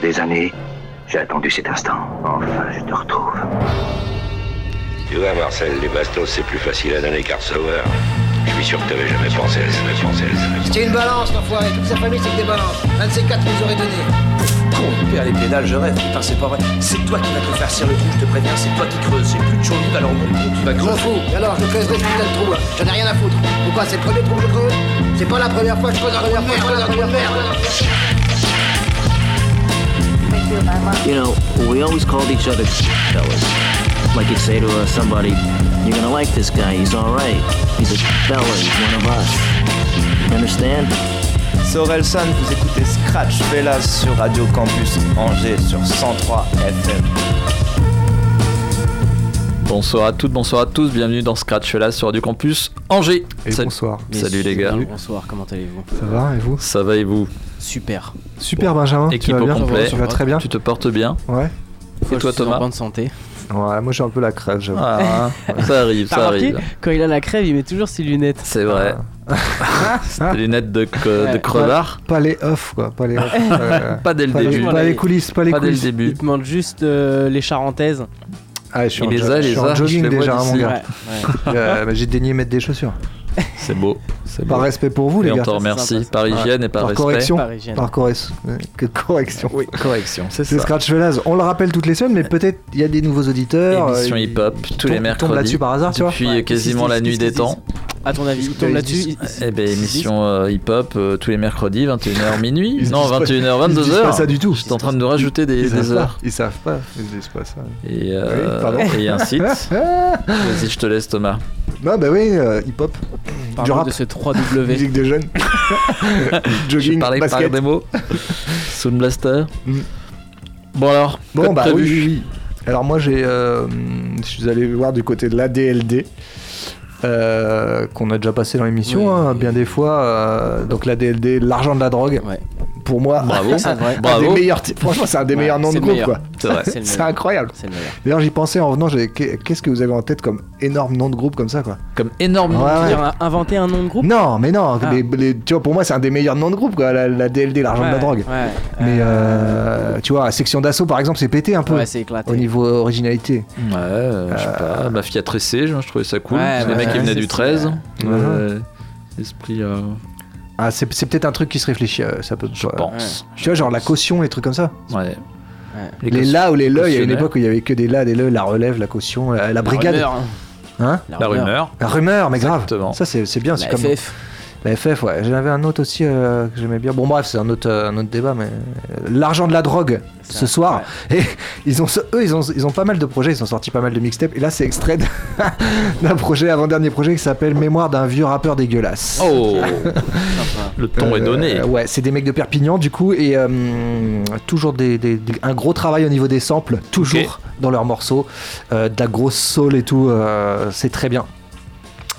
des années, j'ai attendu cet instant. Enfin, je te retrouve. Tu vois, Marcel, les bastos, c'est plus facile à donner qu'à recevoir. Je suis sûr que t'avais jamais pensé à jamais. C'était une balance, l'enfoiré. Toute sa famille, c'est que des balances. Un de ces quatre nous aurait donné. Con, père, les pédales, je rêve. Putain, c'est pas vrai. C'est toi qui vas te faire serrer le trou, je te préviens. C'est toi qui creuses. J'ai plus de chaude, alors mon con, tu vas Je creuser. fous. Et alors, je creuserai ce putain de trou, là. J'en ai rien à foutre. Pourquoi C'est le premier trou que je creuse? C'est pas la première fois que je creuse un trou de You know, we always called each other fellas. Like you'd say to uh, somebody, you're gonna like this guy, he's alright. He's a fella, he's one of us. You understand? C'est Orelsan, vous écoutez Scratch Velas sur Radio Campus Angers sur 103 FM. Bonsoir à toutes, bonsoir à tous, bienvenue dans Scratch là sur du campus Angers. Et Salut. bonsoir. Salut les gars. Bonsoir, comment allez-vous? Ça va et vous? Ça va et vous? Super. Super Benjamin, tu Équipe vas au bien complet. Tu vas très bien Tu te portes bien Ouais. Et toi en Thomas bonne santé. Ouais, moi j'ai un peu la crève, j'avoue. Ah, ça arrive, ça arrive. Quand il a la crève, il met toujours ses lunettes. C'est vrai. Ah. Des lunettes de, crevard. Pas les off quoi, pas les off. euh, Pas dès le pas, les, début. pas les coulisses, pas les Pas dès le coulisses. début. Il te demande juste euh, les charentaises. Ah, je suis Il en, les jo- a, je les suis en a, je jogging déjà, hein, mon gars. Ouais, ouais. Euh, bah, j'ai daigné mettre des chaussures. C'est beau. C'est beau. Par respect pour vous Et les on gars. te remercie sympa, ça. par hygiène et par, Par respect. correction. Par hygiène. Par correction. Euh, Que correction. Oui, correction, c'est C'est ça. Scratch Velaz. On le rappelle toutes les semaines, mais peut-être il y a des nouveaux auditeurs. Émission euh, hip-hop tous les mercredis. là-dessus par hasard, tu vois. Depuis Ouais, quasiment la nuit des temps. À ton avis, il tombe là-dessus Eh ben, émission euh, hip-hop euh, tous les mercredis, 21h minuit. Ils non, disent pas- 21h, ils se disent 22h. pas ça du tout. J'étais en train de nous rajouter des, Ils des savent pas. heures. Ils savent pas. Ils disent pas ça. Et, euh, Oui, et de suite. Vas-y, je te laisse, Thomas. Non, bah oui, euh, hip-hop. Du Parlons rap. de ce 3W. Musique des jeunes. Je Jogging, parlais par des mots. Sound Blaster. Mm. Bon alors, Bon, bah oui, prévu. oui, oui. Alors moi, j'ai, euh, je suis allé voir du côté de l'ADLD. euh, qu'on a déjà passé dans l'émission Oui. hein, bien des fois euh, donc l'ADLD l'argent de la drogue Ouais. Pour moi Bravo. Vrai. un Bravo. des meilleurs franchement c'est un des Ouais, meilleurs noms de groupe C'est incroyable d'ailleurs j'y pensais en venant qu'est-ce que vous avez en tête comme énorme nom de groupe comme ça quoi? Comme énorme nom. Ouais, ouais. dire, inventer un nom de groupe? Non mais non Ah. les- les- tu vois pour moi c'est un des meilleurs noms de groupe quoi la, la DLD l'argent de la drogue Ouais. mais Euh, euh, tu vois section d'assaut par exemple c'est pété un peu Ouais, c'est éclaté. au niveau originalité Ouais, euh, je sais pas. Mafia tressée, je je trouvais ça cool. Les ouais, mecs qui venaient du stylé. 13. Ouais. Euh, Esprit, euh, ah, c'est c'est peut-être un truc qui se réfléchit euh, ça peut je pense. tu vois genre la caution les trucs comme ça Ouais. les, là ou les le il y a une époque où il y avait que des là des le la relève la caution la, la brigade rumeur, hein? hein La rumeur. la rumeur mais grave Exactement. ça c'est c'est bien c'est comme FF. La FF, ouais. J'en avais un autre aussi euh, que j'aimais bien. Bon, bref, c'est un autre, euh, un autre débat, mais euh, l'argent de la drogue Ça, ce soir. Et ils ont, eux, ils ont, ils ont pas mal de projets. Ils ont sorti pas mal de mixtapes. Et là, c'est extrait d'un projet, avant-dernier projet, qui s'appelle Mémoire d'un vieux rappeur dégueulasse. Oh. Le ton est Euh, donné. ouais, c'est des mecs de Perpignan, du coup, et euh, toujours des, des- des- un gros travail au niveau des samples, toujours dans leurs morceaux, euh, de la grosse soul et tout. euh, c'est très bien.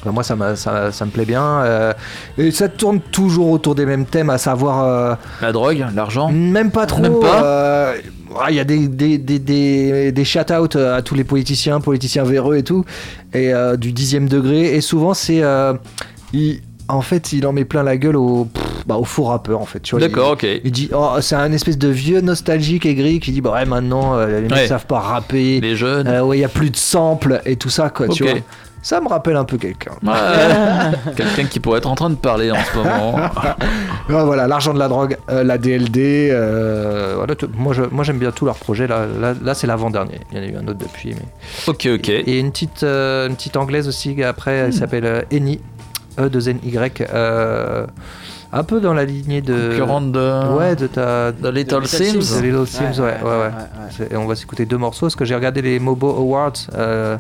Enfin, moi, ça, m'a- ça, ça me plaît bien. euh, et ça tourne toujours autour des mêmes thèmes, à savoir. euh, La drogue, l'argent. même pas trop. Même pas euh, ah, Il y a des, des, des, des, des shout-out à tous les politiciens, politiciens véreux et tout, et euh, du dixième degré. Et souvent, c'est. euh, il- en fait, il en met plein la gueule au, pff, bah, au faux rappeur, en fait. tu vois. D'accord, ok. Il, dit, oh, c'est un espèce de vieux nostalgique aigri qui dit, bah ouais, maintenant, euh, les mecs Ouais. savent pas rapper. Les jeunes. Euh, ouais, il y a plus de samples et tout ça, quoi, tu vois. Ça me rappelle un peu quelqu'un. Quelqu'un qui pourrait être en train de parler en ce moment. Voilà, l'argent de la drogue, euh, la DLD, euh, voilà, moi, je, moi j'aime bien tous leurs projets. Là, là, là, c'est l'avant-dernier. Il y en a eu un autre depuis. Mais... Ok, ok. Et une petite, euh, une petite anglaise aussi, après, elle s'appelle euh, Eni, E 2 N Y. euh, un peu dans la lignée de. Concurrente de. Ouais, de ta. de Little Little Sims. Sims. de Little Sims, ouais, ouais, ouais. Et on va s'écouter deux morceaux parce que j'ai regardé les Mobo Awards, euh,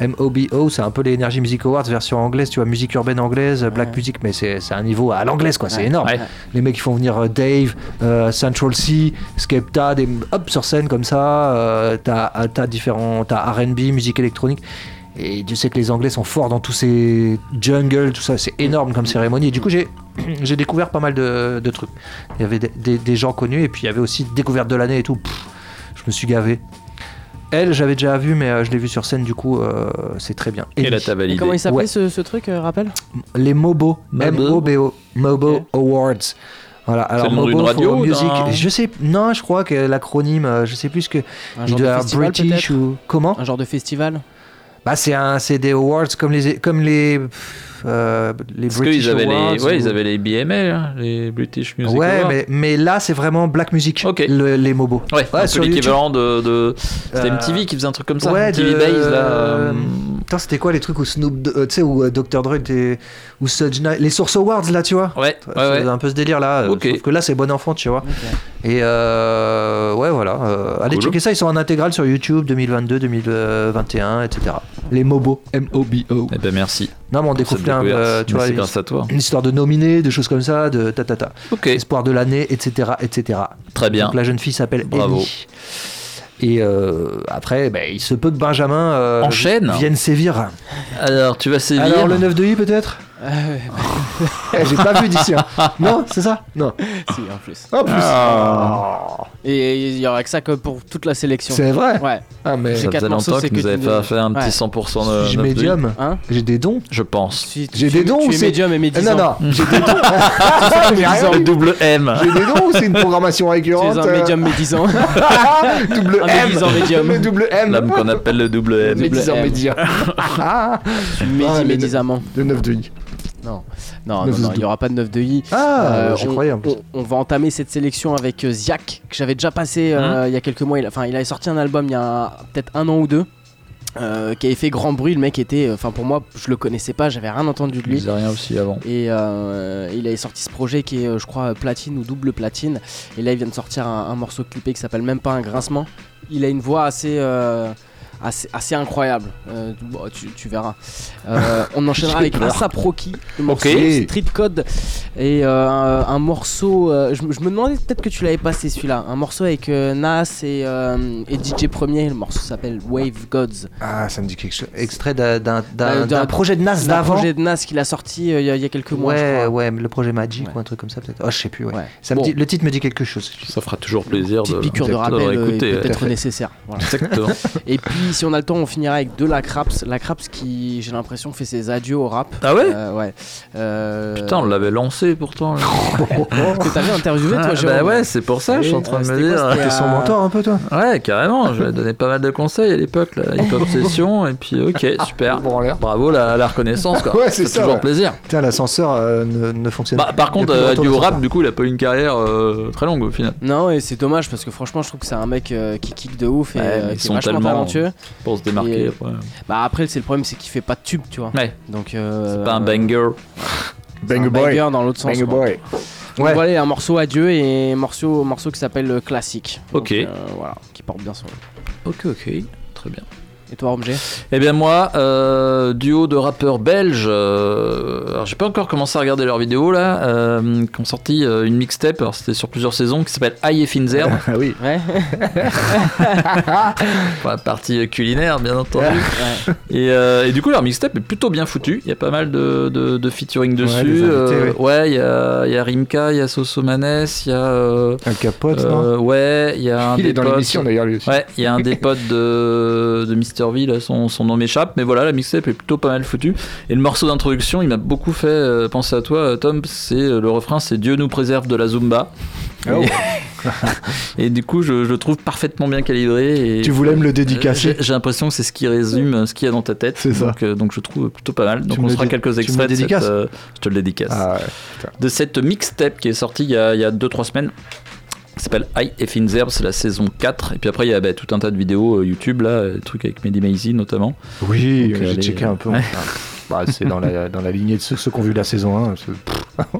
MOBO, c'est un peu les Energy Music Awards version anglaise, tu vois, musique urbaine anglaise, black music, mais c'est c'est un niveau à l'anglaise quoi, c'est Ouais. énorme. Ouais. Les mecs qui font venir euh, Dave, euh, Central C, Skepta, des, hop sur scène comme ça, euh, t'as t'as différents, t'as R&B, musique électronique. Et Dieu sait que les Anglais sont forts dans tous ces jungles, tout ça, c'est énorme comme cérémonie. Et du coup, j'ai j'ai découvert pas mal de, de trucs. Il y avait des, des- des gens connus et puis il y avait aussi découverte de l'année et tout. Pff, je me suis gavé. Elle, j'avais déjà vu, mais euh, je l'ai vu sur scène, du coup, euh, c'est très bien. Et là, t'as validé. Comment il s'appelait Ouais. ce, ce truc, euh, rappelle? Les Mobo, Mobo. M-O-B-O. Awards. Voilà, alors le nom d'une Mobo radio Music, je sais, non, je crois que l'acronyme, je sais plus ce que. Un il genre doit festival British peut-être? ou. Comment? Un genre de festival? Bah, c'est un, c'est des awards comme les, comme les, euh, les Parce British qu'ils avaient Awards. les, ouais, ou- ils avaient les BMA, hein, les British Music Ouais, Awards. mais, mais là, c'est vraiment black music, Ok. le- les Mobo. Ouais, peu sur l'équivalent de, de... C'était Euh, MTV qui faisait un truc comme ça. ouais, MTV de- Base là. euh, Putain, c'était quoi les trucs où Snoop, euh, tu sais, où euh, Dr. Dre était, ou Suge Knight, les Source Awards là, tu vois? Ouais, ouais, C'est ouais. un peu ce délire là. euh, Ok. Sauf que là, c'est bon enfant, tu vois. Et euh, ouais, voilà. euh, allez checker ça, ils sont en intégrale sur YouTube 2022, 2021, etc. Les Mobo, M-O-B-O. Eh ben merci. Non, mais on découvre plein, euh, tu vois, c'est une, grâce à toi. une histoire de nominés, de choses comme ça, de tatata. Ok, Espoir de l'année, etc., etc. très bien. Donc la jeune fille s'appelle Bravo. Ellie. Et euh, après, ben, il se peut que Benjamin euh, Enchaîne. vienne sévir. Alors, tu vas sévir. Alors le 9 de I peut-être? Euh, Eh, J'ai pas vu d'ici. hein. Non, c'est ça Non. si, en plus. En plus. Ah. Et il y aura que ça que pour toute la sélection. C'est vrai Ouais. Ah, mais J'ai Ça quatre faisait longtemps c'est que que vous avez tu pas fait un petit Ouais. 100% de. de médium. Hein J'ai des dons. Je pense. Si tu- J'ai tu- des dons Tu ou es c'est- médium et Eh, médisant. Non, non, j'ai des dons. J'ai double M. J'ai des dons ou c'est une programmation Tu récurrente es un médium médisant. Double M. médisant médium. Le double M. L'homme qu'on appelle le double M. Médisant, M. médian. Ah, Médi Ah, le- médisamment. le 9 de I. Non, non, il n'y aura pas de 9 de I. Ah, Euh, on, croyais en plus. on- on va entamer cette sélection avec euh, Ziak, que j'avais déjà passé euh, il y a quelques mois. Il, a- enfin, il avait sorti un album il y a peut-être un an ou deux. euh, qui avait fait grand bruit, le mec était, enfin pour moi, je le connaissais pas, j'avais rien entendu de Il lui. faisait rien aussi avant. Et euh, il avait sorti ce projet qui est, euh, je crois, platine ou double platine. Et là, il vient de sortir un, un morceau clippé qui s'appelle même pas un grincement. Il a une voix assez, euh, assez, assez incroyable. Euh, bon, tu, tu verras. Euh, on enchaînera avec Asap Rocky, le morceau Ok. Street Code. Et euh, un, morceau, euh, je, me- je me demandais peut-être que tu l'avais passé celui-là. Un morceau avec euh, Nas et, euh, et DJ Premier. Le morceau s'appelle Wave Gods. Ah, ça me dit quelque chose. Extrait d'un- d'un projet de Nas C'est un d'avant. projet de Nas qu'il a sorti euh, il y, a- il y a quelques mois. je Ouais, crois. ouais, le projet Magic Ouais. ou un truc comme ça peut-être. Oh, je sais plus, ouais. Ouais. Ça me Bon. dit, le titre me dit quelque chose. Ça fera toujours plaisir de. Petite piqûre de de rappel peut-être nécessaire. Voilà. Exactement. Et puis, si on a le temps, on finira avec de la Craps. La Craps qui, j'ai l'impression, fait ses adieux au rap. Ah ouais Euh, Ouais. Euh, Putain, on l'avait lancé pourtant. là. Que t'avais interviewé, toi, Ah, Jérôme bah ouais, c'est pour ça, je suis en train de me quoi, dire. T'es son mentor un peu, toi Ouais, carrément, je lui ai donné pas mal de conseils à l'époque, la hip hop session, et puis ok, super. Bon. Bravo la, la reconnaissance, quoi. Ouais, c'est toujours ouais. plaisir. Putain, l'ascenseur euh, ne, ne fonctionne Bah, par contre, du d'ascenseur. rap, du coup, il a pas eu une carrière très longue au final. Non, et c'est dommage parce que franchement, je trouve que c'est un mec qui kick de ouf et euh, qui est sont vachement tellement- talentueux. Pour se démarquer Et- après. Bah après, c'est le problème, c'est qu'il fait pas de tube, tu vois. Ouais, Donc, euh, c'est pas un banger. c'est un banger dans l'autre sens. quoi. boy. Donc Ouais. voilà, un morceau adieu et un morceau, morceau qui s'appelle euh, Classique. Ok. Donc, euh, voilà, qui porte bien son nom. Ok, ok, très bien. Et toi, Romg Eh bien moi, euh, duo de rappeurs belges, euh, alors j'ai pas encore commencé à regarder leurs vidéos là, euh, qui ont sorti euh, une mixtape, alors c'était sur plusieurs saisons, qui s'appelle Aïe et Finzer, Ah oui. Ouais. pour la partie culinaire bien entendu. ouais. Et, euh, et du coup, leur mixtape est plutôt bien foutu. Il y a pas mal de, de, de featuring dessus. Euh, ouais, il y a, il y a Rimka, il y a Sosomanes, il y a. euh, Un capote, non euh, ouais, il y a un Il des est dans potes- l'émission d'ailleurs, lui aussi. Ouais, il y a un des potes de, de Là, son, son nom m'échappe, mais voilà, la mixtape est plutôt pas mal foutue. Et le morceau d'introduction, il m'a beaucoup fait euh, penser à toi, euh, Tom. C'est euh, le refrain, c'est Dieu nous préserve de la zumba. Oh. Et, et du coup, je, je le trouve parfaitement bien calibré. Et Tu voulais me le dédicacer j'ai l'impression que c'est ce qui résume ce qu'il y a dans ta tête. C'est ça. Donc, donc je trouve plutôt pas mal. Donc on fera quelques extraits de cette, dédicaces je te le dédicace. Ah ouais. De cette mixtape qui est sortie il y a 2-3 semaines. Qui s'appelle I Finzerb, c'est la saison 4. Et puis après, il y a bah, tout un tas de vidéos euh, YouTube, là, des trucs avec Mehdi Maizy notamment. Oui, Donc, j'ai allez, checké euh, un peu. ouais. Bah, c'est dans la, dans la lignée de ceux, ceux qui ont vu la saison 1. c'est-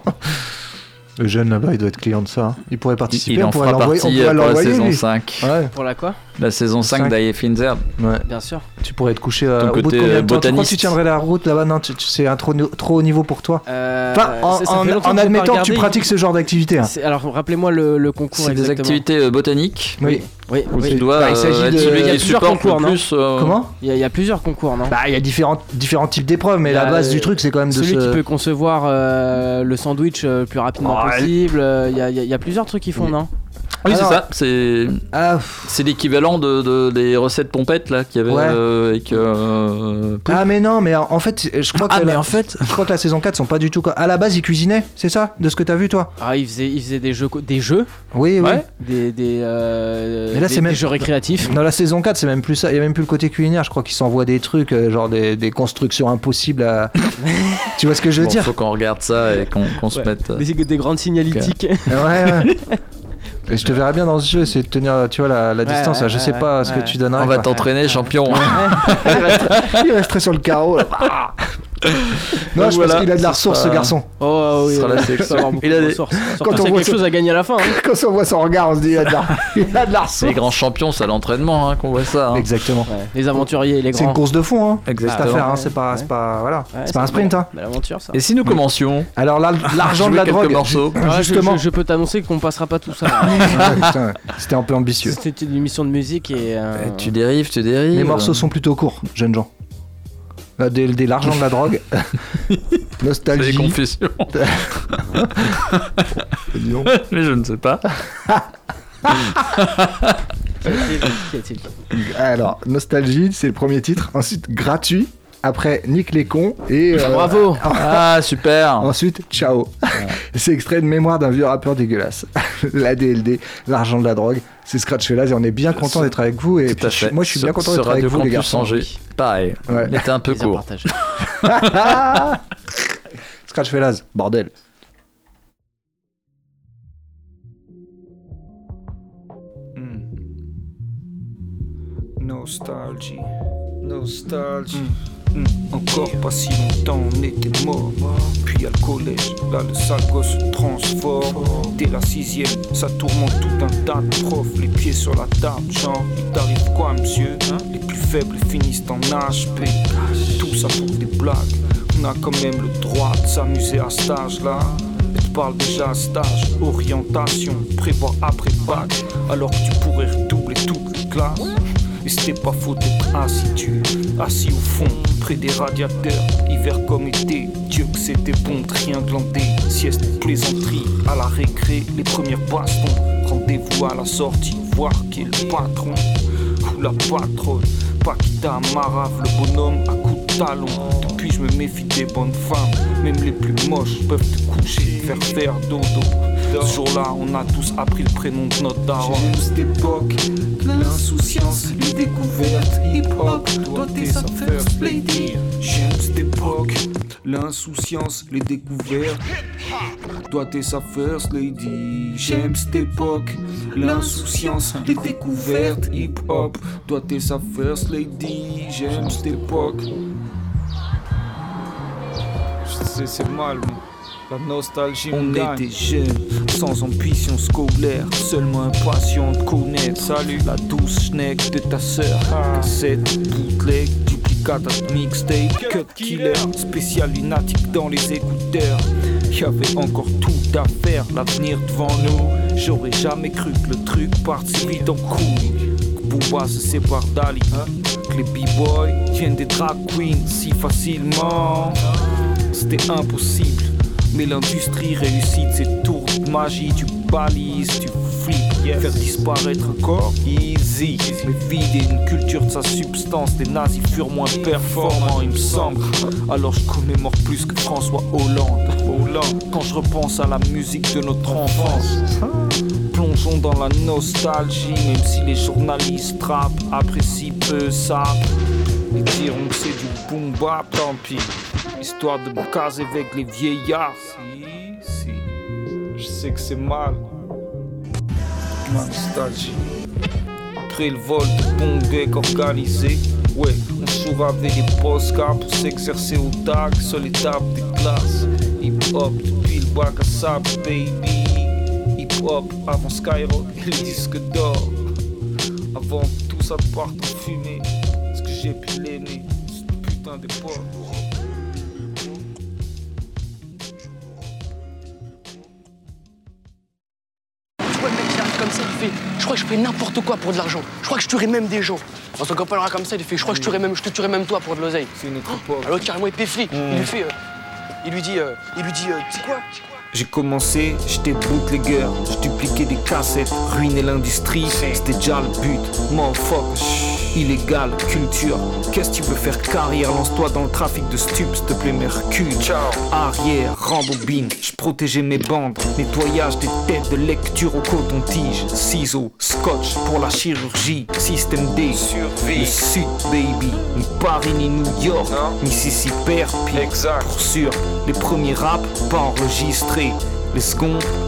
Le jeune là-bas, il doit être client de ça. hein. Il pourrait Il, participer, il on en pourrait fera l'envoyer. Euh, pour la saison lui. 5. Ouais, Pour la quoi? La saison 5 Cinq. d'I et Finzerb. ouais. Bien sûr. Tu pourrais te coucher euh, Ton au bout de combien euh, de temps Tu crois que tu botaniste. tiendrais la route là-bas Non, tu- tu- c'est un trop, trop haut niveau pour toi. Euh, Enfin, en, ça- ça admettant que tu pratiques ce genre d'activité. hein. Alors, rappelez-moi le, le concours C'est des activités euh, botaniques. Oui. Oui, Où oui. tu dois Bah, il s'agit de- celui il y a plusieurs concours, non plus. euh, Comment Il y, a- il y a plusieurs concours, non Bah, il y a différents, différents types d'épreuves, mais la base euh, du truc, c'est quand même de Celui se... qui peut concevoir le sandwich le plus rapidement possible. Il y, a- plusieurs trucs qui font, non Oui, c'est ça. C'est Ah, c'est l'équivalent de, de- des recettes pompettes là qu'il y avait Ouais. euh, avec. euh, ah, mais non, mais en fait, je crois que, Ah, mais la, en fait. je crois que la saison 4 sont pas du tout. À la base, ils cuisinaient, c'est ça De ce que t'as vu, toi? Ah, il faisait, il faisait des jeux, des jeux, Oui, oui. Ouais. des, des, euh, Mais là, des- c'est même- des jeux récréatifs. Dans la saison 4, c'est même plus ça. Il y a même plus le côté culinaire. Je crois qu'ils s'envoient des trucs, euh, genre des, des constructions impossibles à. tu vois ce que je veux Bon, dire? faut qu'on regarde ça et qu'on qu'on se mette. Des, des grandes signalétiques. Ouais, ouais. Et je te verrais bien dans ce jeu, essayer de tenir, tu vois, la, la Ouais, distance. ouais, je sais ouais, pas ce ouais. que tu donnerais. On va t'entraîner, champion. il, resterait, il resterait sur le carreau. Là. non, Donc je voilà, pense qu'il a de la ce ressource, sera- ce garçon. Oh oui, sera il avoir Il a des- ressources. Quand on voit quelque ça- chose à gagner à la fin. hein. Quand on voit son regard, on se dit il a de la, il a de la ressource. C'est les grands champions, c'est à l'entraînement hein, qu'on voit ça. hein. Exactement. Ouais, Les aventuriers et les C'est grands. une course de fond, hein. Cette Exactement. affaire, hein. C'est pas, c'est ouais. pas, voilà, Ouais, c'est pas un sprint, hein. Belle aventure ça. Et si nous commencions Alors là, l'argent de la drogue, justement. je, peux t'annoncer qu'on passera pas tout ça. C'était un peu ambitieux. C'était une émission de musique et. euh, Eh, Tu dérives, tu dérives. Les morceaux sont plutôt courts, jeunes gens. Dès, dès l'argent de la drogue, C'est des nostalgie. confessions. Mais je ne sais pas. Alors, nostalgie, c'est le premier titre. Ensuite, gratuit. Après, nique les cons. Et euh, Bravo Ah, super. Ensuite, ciao. c'est extrait de mémoire d'un vieux rappeur dégueulasse. la DLD, l'argent de la drogue. C'est Scratch Fellas et on est bien content d'être avec vous. Et puis, moi, je suis bien content d'être avec vous, les. Angers. Pareil. Ouais. Il était un peu court. Scratch Fellas, bordel. Nostalgie, nostalgie. Hmm, Encore pas si longtemps, on était mort. Puis à le collège, là le sale gosse se transforme. Dès la sixième, ça tourmente tout un tas de profs. Les pieds sur la table, genre, il t'arrive quoi, monsieur? Les plus faibles finissent en HP. Tout ça pour des blagues. On a quand même le droit de s'amuser à cet âge-là. Et tu parles déjà stage, orientation, prévoir après bac. Alors que tu pourrais redoubler toutes les classes. Et c'était pas faux d'être assis au fond, près des radiateurs, hiver comme été. Dieu que c'était bon de rien glander. Sieste, plaisanterie, à la récré, les premières bastons. Rendez-vous à la sortie, voir qui est le patron ou la patronne. Paquita Marave, le bonhomme à coups de talon. Depuis, je me méfie des bonnes femmes. Même les plus moches peuvent te coucher, faire faire dodo. Ce jour-là, on a tous appris le prénom de notre daron. J'aime cette époque, l'insouciance, les découvertes, hip-hop, toi t'es sa first lady. J'aime cette époque, l'insouciance, les découvertes. Toi t'es sa first lady. J'aime cette époque, l'insouciance, les découvertes, hip-hop. Toi t'es sa first lady. J'aime cette époque. Je sais, c'est mal, mais la nostalgie On était jeunes, sans ambition scolaire, seulement impatient de connaître. Salut, la douce schneck de ta sœur. Cassette, bootleg, duplicat de mixtape, cut killer, spécial lunatique dans les écouteurs. Y'avait encore tout à faire, l'avenir devant nous. J'aurais jamais cru que le truc parte si vite en couille. Que Booba se sépare d'Ali, hein? que les b-boys viennent des drag queens si facilement. C'était impossible. Mais l'industrie réussit ses tours de magie. Tu balises, tu flippes, faire disparaître un corps, easy. Mais vider une culture de sa substance, des nazis furent moins performants, il me semble. Alors je commémore plus que François Hollande. Hollande, quand je repense à la musique de notre enfance. Plongeons dans la nostalgie, même si les journalistes rap apprécient peu ça. Diront que c'est du boom bap, tant pis. Histoire de me caser avec les vieillards. Si, si. Je sais que c'est mal. Ma nostalgie. Après le vol de Bongek organisé. Ouais, on souravait des postcards pour s'exercer au tag sur les tables des classes. Hip hop depuis le bac à sable, baby. Hip hop avant Skyrock et les disques d'or. Avant tout ça parte en fumée. J'ai pu putain d'époque? Tu vois le mec qui arrive comme ça, il fait Je crois que je ferais n'importe quoi pour de l'argent. Je crois que je tuerais même des gens. Quand son copain comme ça, il fait Je crois que je tuerais même, je te tuerais même toi pour de l'oseille. C'est notre époque. Alors carrément il péfli. Il lui fait. euh, il lui dit, euh, il lui dit, euh, tu sais quoi? J'ai commencé, j'étais bootlegger, je dupliquais des cassettes, ruiner l'industrie, c'était déjà le but. Motherfucker, illégal, culture. Qu'est-ce que tu veux faire carrière? Lance-toi dans le trafic de stupes, s'il te plaît, Mercure. Arrière, rembobine, je protégeais mes bandes. Nettoyage des têtes de lecture au coton-tige. Ciseaux, scotch pour la chirurgie. Système D, le sud, baby. Ni Paris, ni New York, Mississippi, Pour sûr, les premiers raps pas enregistrés.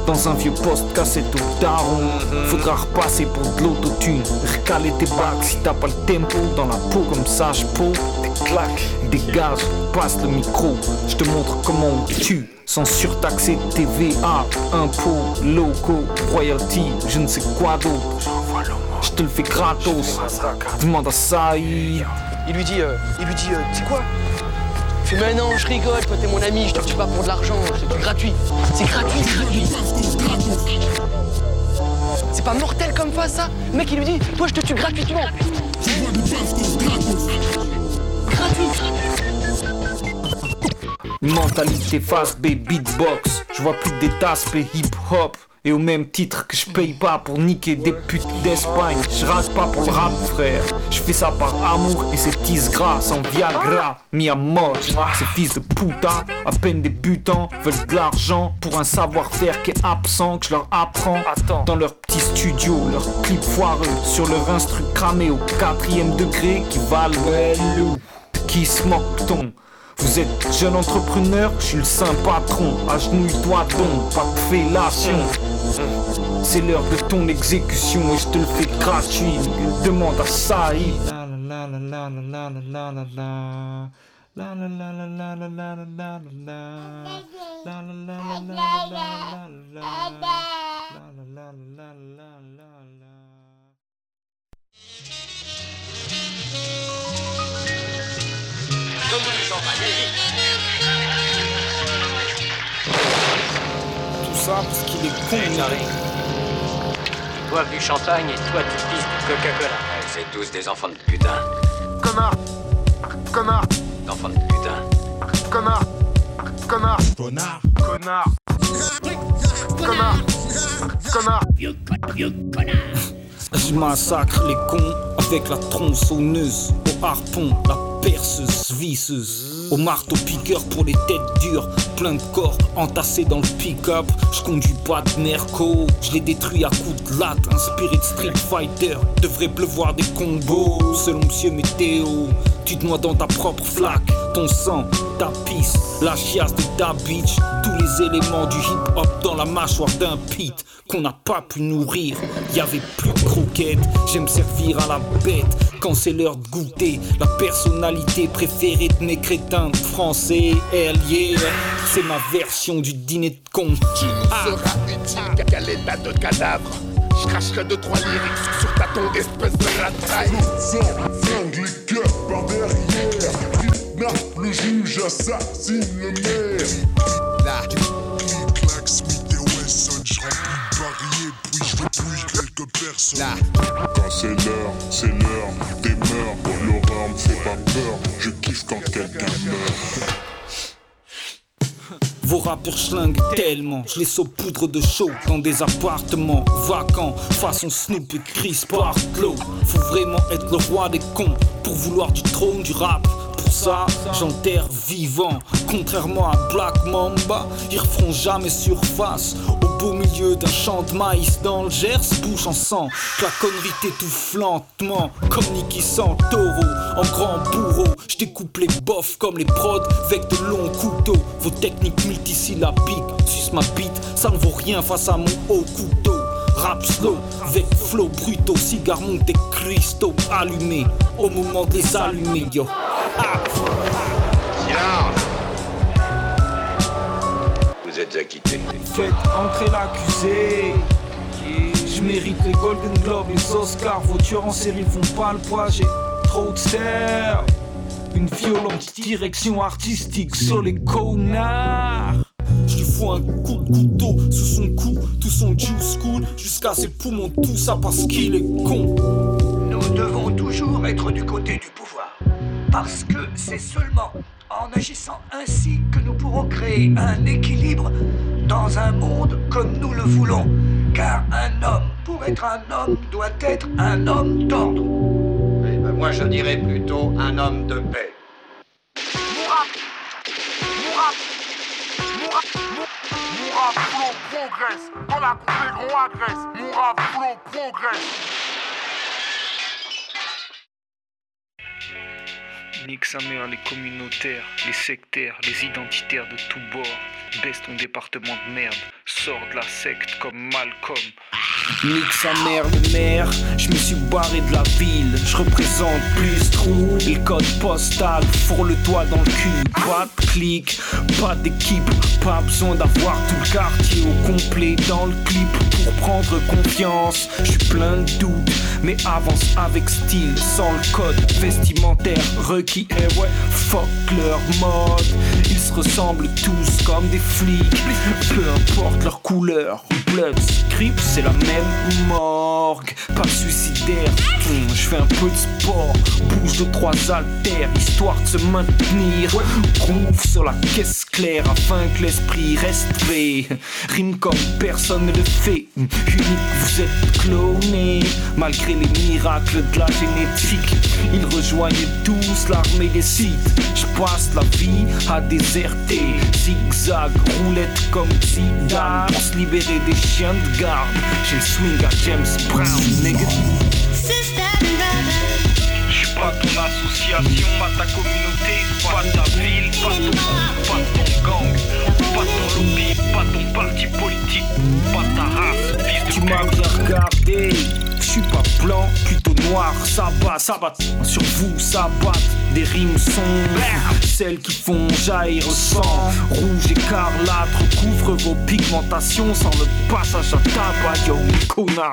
Dans un vieux poste cassette au daron. Faudra repasser pour de l'autotune. Recaler tes bacs si t'as pas le tempo dans la peau comme sage peau. Des claques, dégage, passe le micro. Je te montre comment on tue. Sans surtaxer TVA, impôts, locaux, royalty, je ne sais quoi d'autre. Je te le fais gratos. Demande à ça. Il lui dit, euh, il lui dit, euh, quoi? Mais non, je rigole, toi t'es mon ami, je te tue pas pour de l'argent, c'est gratuit. C'est gratuit, c'est gratuit. C'est pas mortel comme ça, ça mec il lui dit, toi je te tue gratuitement. Gratuit. Mentalité fast B, beatbox. Je vois plus des d'aspect hip hop. Et au même titre que je paye pas pour niquer des putes d'Espagne, je rase pas pour le rap, frère. Je fais ça par amour et ces petits gras sans Viagra, mis à mort. Ces fils de puta, à peine débutants, veulent de l'argent pour un savoir-faire qui est absent, que je leur apprends. Dans leur petit studio, leur clip foireux, sur leur instru cramé au quatrième degré qui valent. Qui se moque ton vous êtes jeune entrepreneur, je suis le saint patron. Agenouille-toi donc, pas de fellation. C'est l'heure de ton exécution et je te le fais gratuit. Demande à Saïd. Tout ça est con, Ils boivent du champagne et toi tu pisses du Coca-Cola. c'est tous des enfants de putain. Connard Connard Enfants de putain. Connard. Connard. Connard Connard Connard Connard connard. Je massacre les cons avec la tronçonneuse au harpon, la perceuse visseuse. Au marteau piqueur pour les têtes dures, plein de corps entassés dans le pick-up. Je conduis pas de Merco, je les détruis à coups de latte. Inspiré de Street Fighter, devrait pleuvoir des combos. Selon Monsieur Météo, tu te noies dans ta propre flaque. Ton sang, ta pisse, la chiasse de ta bitch. Tous les éléments du hip-hop dans la mâchoire d'un pit qu'on n'a pas pu nourrir. Y avait plus de croquettes, j'aime servir à la bête quand c'est l'heure de goûter. La personnalité préférée de mes crétins français, elle c'est ma version du dîner de con. Tu ah. seras utile qu'à l'état de cadavre. Je cracherai deux trois lyrics sur ta tombe espèce de ratraille. Par derrière. Kidnappe le juge, assassine le maire. Là. Claque Smith et Wesson, je remplis puis je dépouille quelques personnes. Quand c'est l'heure, c'est l'heure des mœurs. L'horreur me fait pas peur, je kiffe quand quelqu'un meurt. Vos rappeurs schlinguent tellement, je les saupoudre de chaud dans des appartements vacants, façon Snoop et Chris Bartlow. Faut vraiment être le roi des cons pour vouloir du trône du rap. Pour ça, j'enterre vivant. Contrairement à Black Mamba, ils referont jamais surface beau milieu d'un champ de maïs dans le Gers, bouche en sang. la connerie t'étouffe lentement, comme Nicky taureau en grand bourreau. Je découpe les bofs comme les prods avec de longs couteaux. Vos techniques multisyllabiques, suce ma bite, ça ne vaut rien face à mon haut couteau. Rap slow, avec flow brutaux, cigare monté cristaux allumé au moment des allumés, yo. Êtes acquitté. Faites entrer l'accusé. Je mérite les Golden Globes, les Oscars. Vos tueurs en série font pas le poids, j'ai trop de stères. Une violente direction artistique sur les connards. Je lui fous un coup de couteau sous son cou, tout son juice cool, jusqu'à ses poumons, tout ça parce qu'il est con. Nous devons toujours être du côté du pouvoir, parce que c'est seulement en agissant ainsi que nous pourrons créer un équilibre dans un monde comme nous le voulons. Car un homme, pour être un homme, doit être un homme d'ordre. Oui, ben moi je dirais plutôt un homme de paix. Flow progresse. La coupe agresse Flow progresse Nique sa mère, les communautaires, les sectaires, les identitaires de tous bords. Baisse ton département de merde, sors de la secte comme Malcolm. Nique sa mère le maire, je me suis barré de la ville, je représente plus trou, le code postal, fourre le toit dans le cul, pas de clic, pas d'équipe, pas besoin d'avoir tout le quartier au complet dans le clip pour prendre confiance, je suis plein de doutes, mais avance avec style, sans le code vestimentaire requis, et ouais, fuck leur mode, ils se ressemblent tous comme des flics, peu importe leur couleur, blood, script, c'est la même morgue, pas suicidaire. Hum, je fais un peu de sport, bouge de trois haltères, histoire de se maintenir. Groove sur la caisse afin que l'esprit reste fait. Rime comme personne ne le fait. Unique, vous êtes cloné, malgré les miracles de la génétique. Ils rejoignent tous l'armée des sites. Je passe la vie à déserter, zigzag, roulette comme Zidane, pour se libérer des chiens de garde. J'ai le swing à James Brown, nigga. Pas ton association, pas ta communauté, pas ta ville, pas ton groupe, pas ton gang, pas ton lobby, pas ton parti politique, pas ta race, Tu m'as bien regardé, je suis pas blanc, plutôt noir, ça bat, ça bat. Sur vous, ça bat, des rimes sombres, celles qui font jaillir le sang. Rouge écarlate recouvre vos pigmentations sans le passage à tabac, yo, mes connards.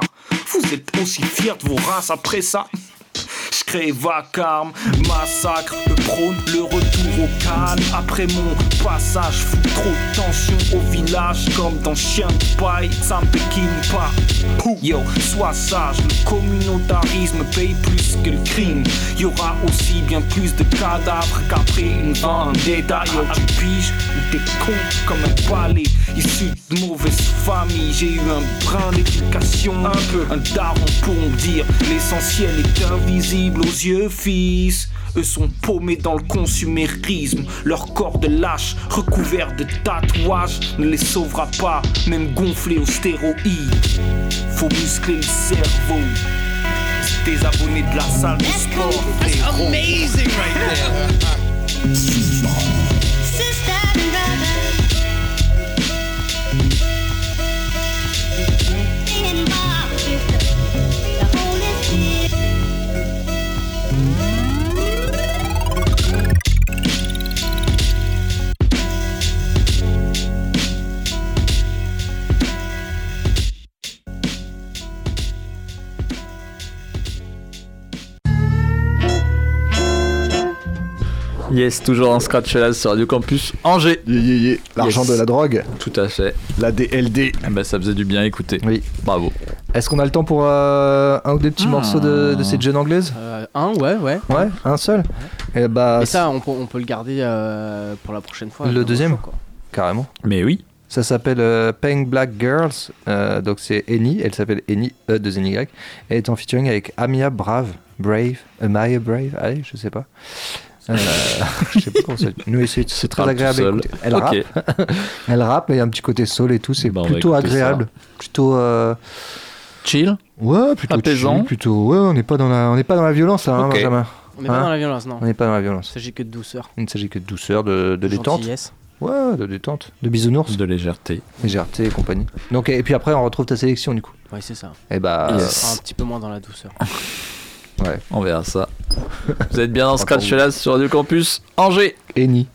Vous êtes aussi fiers de vos races après ça je crée vacarme, massacre, le prône, le retour au calme. Après mon passage, fous trop de tension au village, comme dans Chien de paille, ça me péquine pas. Yo, sois sage, le communautarisme paye plus que le crime. Y aura aussi bien plus de cadavres qu'après une vendetta. Yo, tu piges ou t'es con comme un palais, issu de mauvaise famille. J'ai eu un brin d'éducation, un peu un daron pour me dire l'essentiel est invisible aux yeux, fils. Eux sont paumés dans le consumérisme. Leur corps de lâche, recouvert de tatouages, ne les sauvera pas, même gonflés aux stéroïdes. Faut muscler le cerveau. Des abonnés de la salle de sport. frérot. amazing right Yes, toujours en scratch là sur Radio Campus Angers. L'argent Yes. de la drogue. Tout à fait. La DLD. Ah bah, ça faisait du bien écouter. Oui. Bravo. Est-ce qu'on a le temps pour euh, un ou deux petits Ah. morceaux de, de cette jeune anglaise Euh, un, ouais, ouais. Ouais, un seul Et bah, Et ça, on peut, on peut le garder euh, pour la prochaine fois. le deuxième quoi. Carrément. Mais oui. Ça s'appelle euh, Pink Black Girls. euh, donc c'est Eni, elle s'appelle Eni, E de Y. Elle est en featuring avec Amia Brave. Brave. Amaya Brave. Allez, je sais pas. Euh, je sais pas comment ça Nous, c'est c'est très agréable. Elle rappe. elle rappe, mais il y a un petit côté soul et tout. C'est Bah, plutôt agréable. Plutôt. euh, Chill Ouais, plutôt Apaisant. chill, plutôt. Ouais, on n'est pas dans la, on n'est pas dans la violence là, hein. Benjamin. On n'est pas Hein dans la violence, non. On n'est pas dans la violence. Il s'agit que de douceur. Il ne s'agit que de douceur, de, de détente. Gentillesse. Ouais, de détente, de bisounours, de légèreté, légèreté et compagnie. Donc et puis après on retrouve ta sélection du coup. Ouais, c'est ça. Et bah On euh, sera un petit peu moins dans la douceur. ouais. On verra ça. Vous êtes bien dans Scratch là sur Radio Campus Angers. Eni.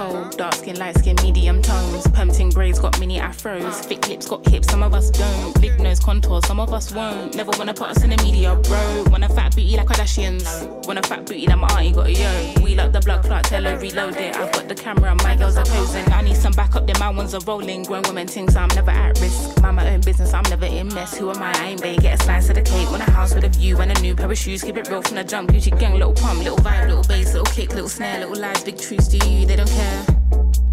Cold. Dark skin, light skin, medium tones. Permting braids got mini afros. Thick lips got hips, some of us don't. Big nose contours, some of us won't. Never wanna put us in the media, bro. Wanna fat booty like Kardashians. Wanna fat booty like my auntie got a yo. We like the blood clot, tell her reload it. I've got the camera, my girls are posing. I need some backup, then my ones are rolling, grown women things, I'm never at risk. Mind my own business, I'm never in mess. Who am I? I ain't bae. Get a slice of the cake. Want a house with a view and a new pair of shoes. Keep it real from the jump. Gucci gang, little pump, little vibe, little bass, little kick, little snare, little lies, big truths. Do you? They don't care.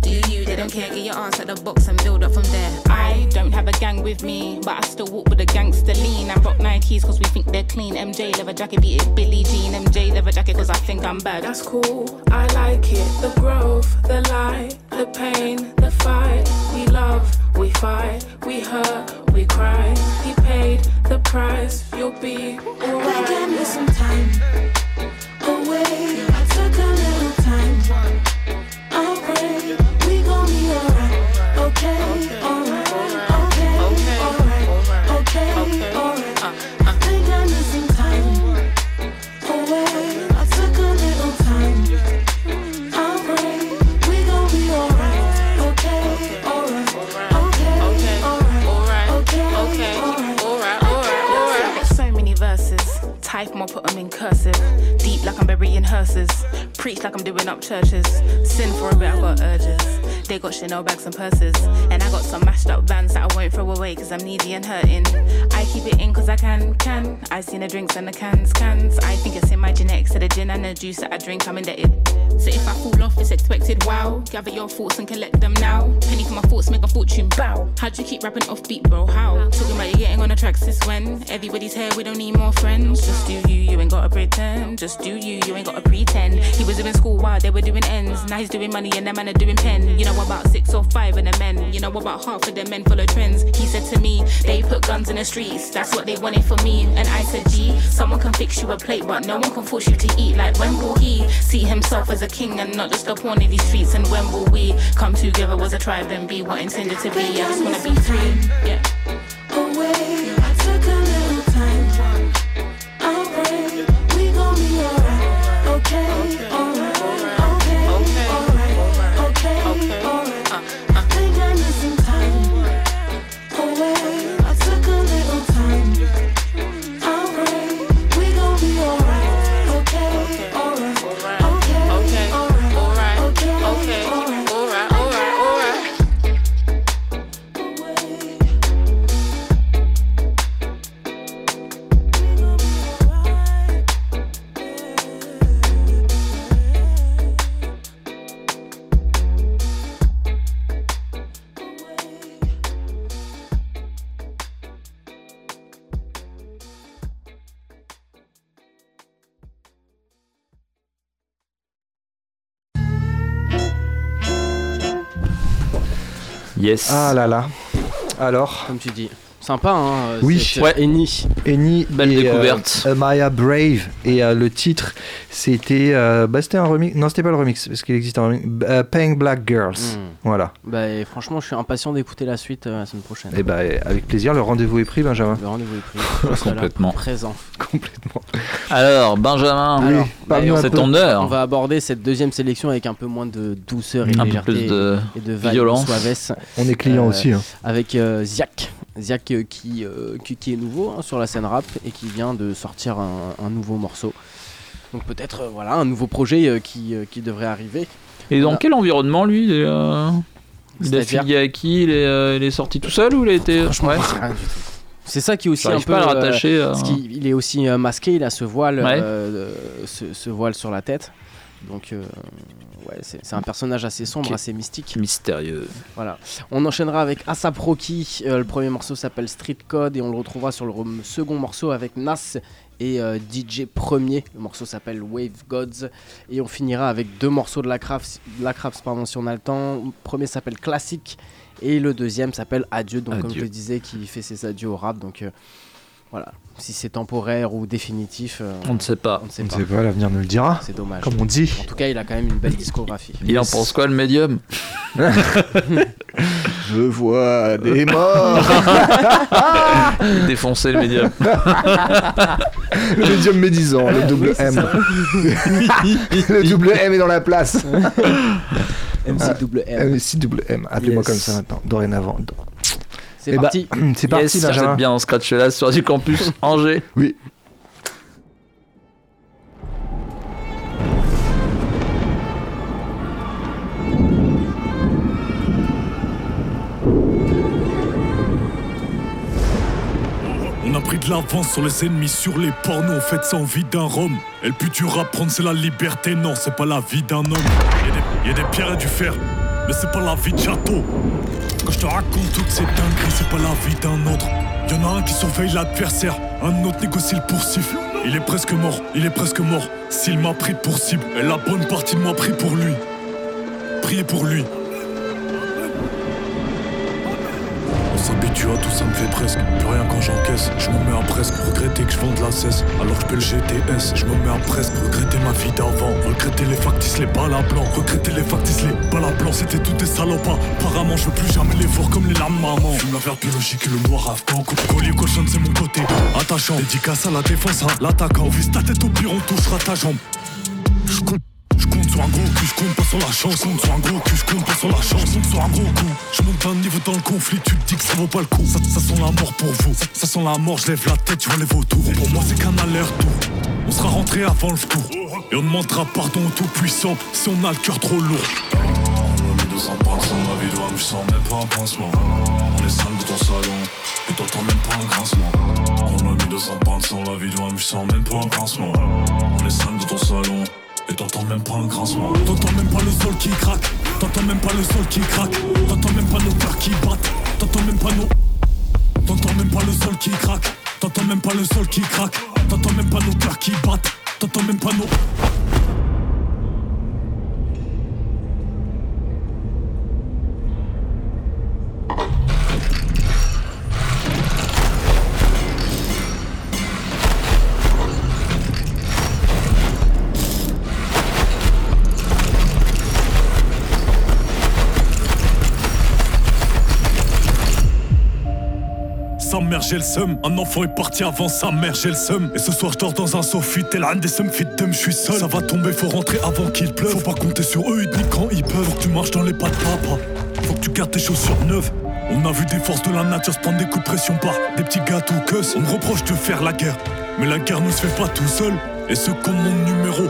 Do you? They don't care. Get your ass at the box and build up from there. I don't have a gang with me, but I still walk with a gangster lean. And rock Nikes cause we think they're clean. MJ leather jacket, beat it Billie Jean. MJ leather jacket cause I think I'm bad. That's cool, I like it. The growth, the light, the pain, the fight. We love, we fight, we hurt, we cry. He paid the price, you'll be alright. Give me some time away. I took a little time. I pray. Type them or put them in cursive. Deep like I'm burying hearses. Preach like I'm doing up churches. Sin for a bit, I got urges. They got Chanel bags and purses. And I got some mashed up vans that I won't throw away cause I'm needy and hurting. I keep it in cause I can, can. I seen the drinks and the cans, cans. I think it's in my genetics. To the gin and the juice that I drink, I'm indebted. So if I fall off, it's expected. Wow. Gather your thoughts and collect them now. Penny for my thoughts, make a fortune. Bow. How'd you keep rapping off beat, bro? How? Talking about you getting on the tracks since when? Everybody's here, we don't need more friends. Just do you, you ain't gotta pretend. Just do you, you ain't gotta pretend. He was doing school while they were doing ends. Now he's doing money and them man are doing pen. You know about six or five and the men. You know about half of the men follow trends. He said to me, they put guns in the streets. That's what they wanted for me. And I said, G, someone can fix you a plate, but no one can force you to eat. Like when will he see himself as a king and not just a pawn in these streets? And when will we come together as a tribe and be what intended to be? I just wanna be free. Yeah. Yes. Ah là là. Alors Comme tu dis. Sympa, hein Oui, cette, euh, Eni. Eni, Belle et, découverte. euh, Amaya Brave et euh, le titre c'était euh, bah, c'était un remix non c'était pas le remix parce qu'il existe un remix euh, Paying Black Girls Mm. voilà Bah, et franchement, je suis impatient d'écouter la suite euh, la semaine prochaine. et bah avec plaisir le rendez-vous est pris Benjamin Le rendez-vous est pris. Complètement. Présent. complètement Alors, Benjamin, bah, un c'est peu. ton heure. On va aborder cette deuxième sélection avec un peu moins de douceur et de Un peu plus de et de vibe violence. on est client Euh, aussi hein. Avec euh, Ziak. Ziak euh, qui, euh, qui, qui est nouveau hein, sur la scène rap et qui vient de sortir un, un nouveau morceau. Donc peut-être euh, voilà un nouveau projet qui, qui devrait arriver. Et dans Voilà. quel environnement lui Il est, il est C'est-à-dire affilié à qui il est, il est sorti tout seul ou il a été. Franchement, Ouais. j'en sais rien du tout. C'est ça qui est aussi un peu. euh, rattacher. parce il est aussi masqué, il a ce voile, Ouais. euh, ce, ce voile sur la tête. Donc, euh, ouais, c'est un personnage assez sombre, assez mystique. Mystérieux. Voilà. On enchaînera avec Asap Rocky. Euh, le premier morceau s'appelle Street Code et on le retrouvera sur le second morceau avec Nas et euh, DJ Premier. Le morceau s'appelle Wave Gods. Et on finira avec deux morceaux de la Crafts, la Crafts pardon, si on a le temps. Le premier s'appelle Classique et le deuxième s'appelle Adieu. Donc, comme je le disais, qui fait ses adieux au rap. Donc, voilà. Si c'est temporaire ou définitif, euh, On ne sait pas. on ne sait pas. l'avenir nous le dira C'est dommage. comme on dit En tout cas, il a quand même une belle discographie. Il en pense quoi le médium? Je vois des morts Défoncer le médium. le médium médisant le double M le double M est dans la place MC double M. MC double M appelez-moi Yes. comme ça maintenant dorénavant eh bah, c'est parti. Bah, c'est parti, bien en scratch là sur du campus Angers. Oui. On a pris de l'avance sur les ennemis, sur les pornos, on fait ça en vie d'un Rome. Et le but du prendre c'est la liberté, non, c'est pas la vie d'un homme. Y'a des, y a des pierres et du fer, mais c'est pas la vie de château. Quand je te raconte toutes ces dingueries, c'est pas la vie d'un autre. Y'en a un qui surveille l'adversaire, un autre négocie le poursuivre. Il est presque mort, il est presque mort. S'il m'a pris pour cible, et la bonne partie de moi pris pour lui. Priez pour lui. On s'habitue à tout, ça me fait presque. Plus rien quand j'encaisse, je me mets à presque que je vende la cesse. Alors je le GTS, je me mets à presque regretter ma vie d'avant. Regretter les factices, les balles à blanc. Regretter les factices, les balles à blanc. C'était tout des salopas. Apparemment, je veux plus jamais les voir comme les larmes maman. Fume la verte biologique et le noir afghan. Collier, cochon, c'est mon côté. Attachant, dédicace à la défense, à l'attaquant. On vise ta tête au pire, on touchera ta jambe. Je sur un gros cul, je compte pas sur la chance. Je sur un gros cul, je compte pas sur la chance. Je sur un gros coup. Je monte d'un niveau dans le conflit, tu te dis que ça vaut pas le coup. Ça, sent la mort pour vous. Ça, sent la mort, je lève la tête, tu vois les vautours. Pour moi, c'est qu'un aller-retour. On sera rentré avant le tour. Et on demandera pardon au tout-puissant si on a le cœur trop lourd. On a mis 200 points sans la vie doit, je sens même pas un pincement. On est cinq de ton salon, et t'entends même pas un grincement. On a mis 200 points sans la vie doit, je sens même pas un pincement. On est cinq de ton salon, et t'entends même pas un grincement. T'entends même pas le sol qui craque. T'entends même pas le sol qui craque. T'entends même pas nos cœurs qui battent. T'entends même pas nos. T'entends même pas le sol qui craque. T'entends même pas le sol qui craque. T'entends même pas nos cœurs qui battent. T'entends même pas nos. J'ai le seum, un enfant est parti avant sa mère j'ai le seum. Et ce soir je dors dans un sofi, tel un des seums fit je suis seul. Ça va tomber, faut rentrer avant qu'il pleuve. Faut pas compter sur eux, ils disent quand ils peuvent. Faut que tu marches dans les pas de papa. Faut que tu gardes tes chaussures neuves. On a vu des forces de la nature se prendre des coups de pression par des petits gâteaux que On me reproche de faire la guerre Mais la guerre ne se fait pas tout seul. Et ceux qui ont mon numéro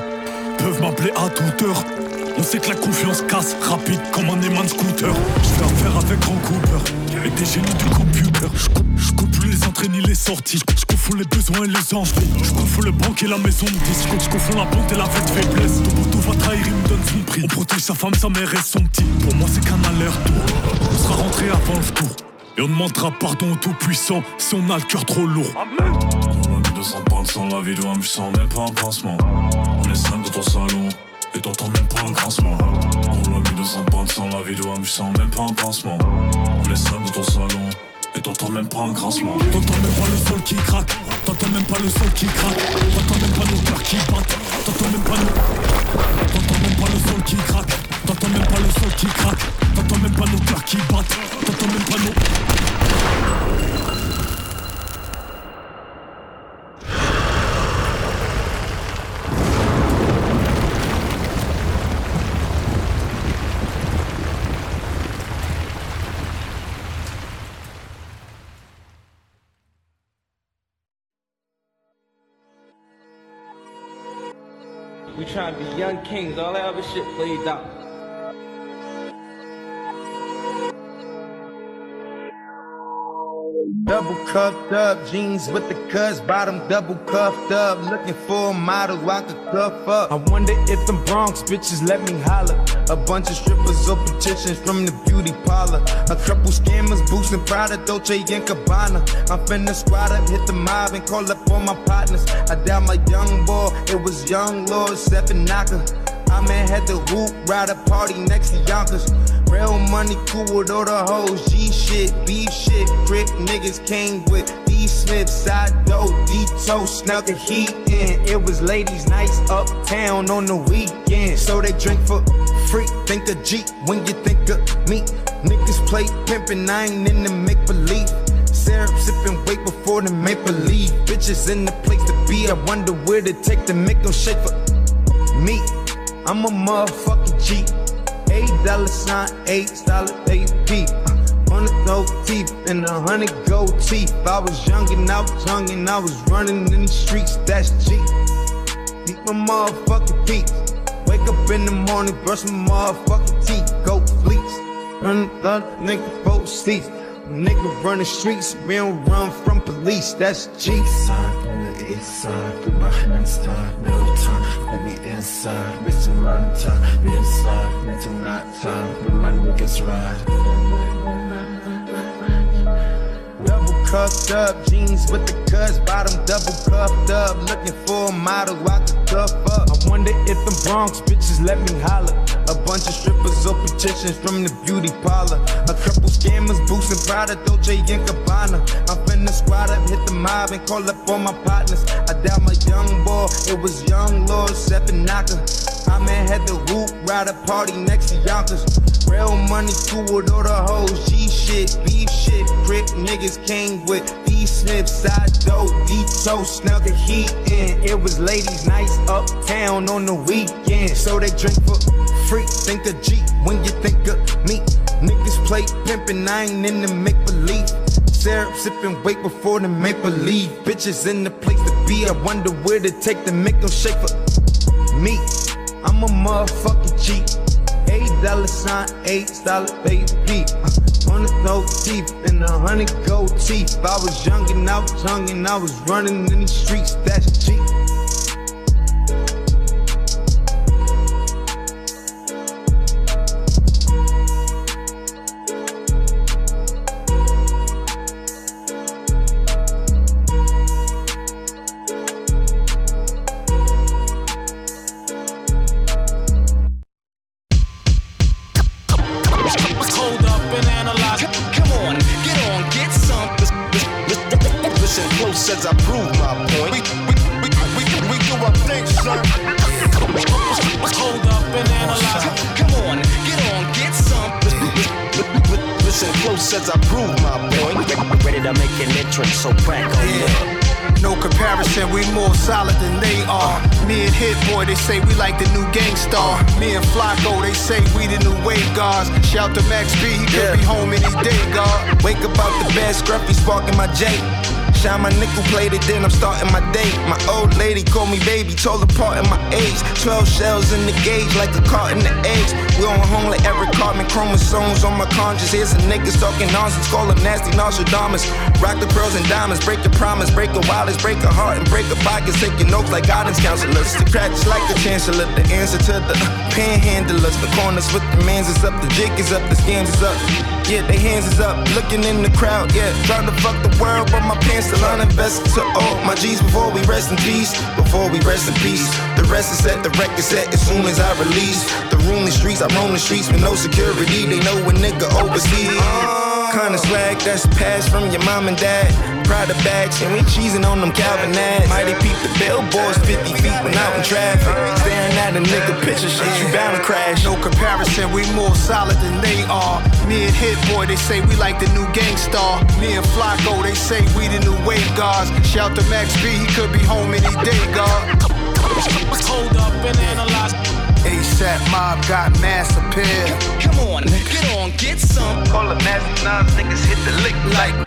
peuvent m'appeler à toute heure. On sait que la confiance casse rapide comme un aimant scooter. Je affaire avec grand Cooper sorties. Je confonds les besoins et les envies. Je confonds le banque et la maison de disque. Je confonds la bonté et la fête faiblesse. Ton poteau va trahir, il me donne son prix. On protège sa femme, sa mère et son petit. Pour moi, c'est qu'un aller-retour. On sera rentré avant le tour. Et on demandera pardon au tout-puissant si on a le cœur trop lourd. On a mis 200 points sans la vie doit, je sens même pas un pincement. On est cinq dans ton salon. Et t'entends même pas un grincement On l'a mis 200 points sans la vie doit, je sens même pas un pincement On est cinq dans ton salon et t'entends même pas un grincement. T'entends même pas le sol qui craque. T'entends même pas le sol qui craque. T'entends même pas nos cœurs qui battent. T'entends même pas nos T'entends même pas le sol qui craque. T'entends même pas le sol qui craque. T'entends même pas nos cœurs qui battent. T'entends même pas nos trying to be young kings, all that other shit played out. Double cuffed up, jeans with the cuts, bottom double cuffed up. Looking for a model I could cuff up. I wonder if them Bronx bitches let me holler. A bunch of strippers or petitions from the beauty parlor. A couple scammers boosting Prada, Dolce and Gabbana. I'm finna squad up, hit the mob and call up all my partners. I down my young boy, it was young Lord Seven Knocker. I man had the whoop ride a party next to Yonkers. Real money cool with all the hoes. G shit, beef shit, brick niggas came with D Smith, side dough, Dito, snuck the heat in. It was ladies' nights uptown on the weekend. So they drink for free. Think of G when you think of me. Niggas play pimpin', I ain't in the make believe. Syrup sipping, wait before the maple leave. Bitches in the place to be. I wonder where to take to make them shake for me. I'm a motherfucking G. Eight dollar sign, eight dollar AP. Hundred gold teeth and a hundred gold teeth. I was young and I was young and I was running in the streets. That's G. Eat my motherfucking peeps. Wake up in the morning, brush my motherfucking teeth. Go fleets. Run the nigga both seats. Nigga run the streets, we don't run from police, that's. Side Inside, put my hands down, no time, baby inside, bis zum Montag, inside, mit dem Nighttime, wir my niggas ride. Double cuffed up, jeans with the cuts, bottom double cuffed up, looking for models, I could cuff up. I wonder if them Bronx bitches let me holler. Bunch of strippers or petitions from the beauty parlor. A couple scammers boosting Prada, Dolce and Gabbana. I'm finna squad up, hit the mob and call up all my partners. I doubt my young boy, it was young Lord Seven Knocker. I man had the whoop ride a party next to Yonkers. Real money cool with all the hoes, G shit, beef shit, prick niggas came with D Smith, side dope, D toast, snug a heat in. It was ladies' nights uptown on the weekend, so they drink for free. Think of G when you think of me. Niggas play pimpin', I ain't in the make believe. Syrup sippin', wait before the make believe. Bitches in the place to be, I wonder where to take to make them shake for me. I'm a motherfucking G. Eight dollar sign, eight dollar baby. Uh, Hundred no teeth and a hundred gold teeth. I was young and I was young and I was running in the streets. That's G. Shout to Max B, he could be home any day, God. Wake up out the bed, scruffy sparking my J. Shine my nickel plated, then I'm starting my day. My old lady called me baby, told apart in my age. 12 shells in the gauge, like a cart in the eggs. We on home like every carbon chromosomes on my conscience. Here's some niggas talking nonsense, call them nasty Nostradamus. Rock the pearls and diamonds, break the promise, break a wallets, break a heart, and break a pockets. Taking notes like guidance counselors. The cracks like the chancellor, the answer to the uh, panhandlers. The corners with the mans is up, the jig is up, the scams is up. Yeah, they hands is up, looking in the crowd, yeah. Trying to fuck the world, but my pants still uninvested to all oh, my G's before we rest in peace. Before we rest in peace. The rest is set, the record set as soon as I release. The room, the streets, I roam the streets with no security. They know a nigga overseas. Kinda swag that's passed from your mom and dad. Pride of bags, and we cheesing on them Calvin ads. Mighty peep the billboards 50 feet when out in traffic. Staring at a nigga picture, shit, you bound to crash. No comparison, we more solid than they are. Me and Hit Boy, they say we like the new gangstar. Me and Flacco, they say we the new wave guards. Shout to Max B, he could be home any day, God. Hold up and analyze. ASAP mob got mass appeal. Come on, get on, get some. Call it nasty nines, niggas hit the lick like.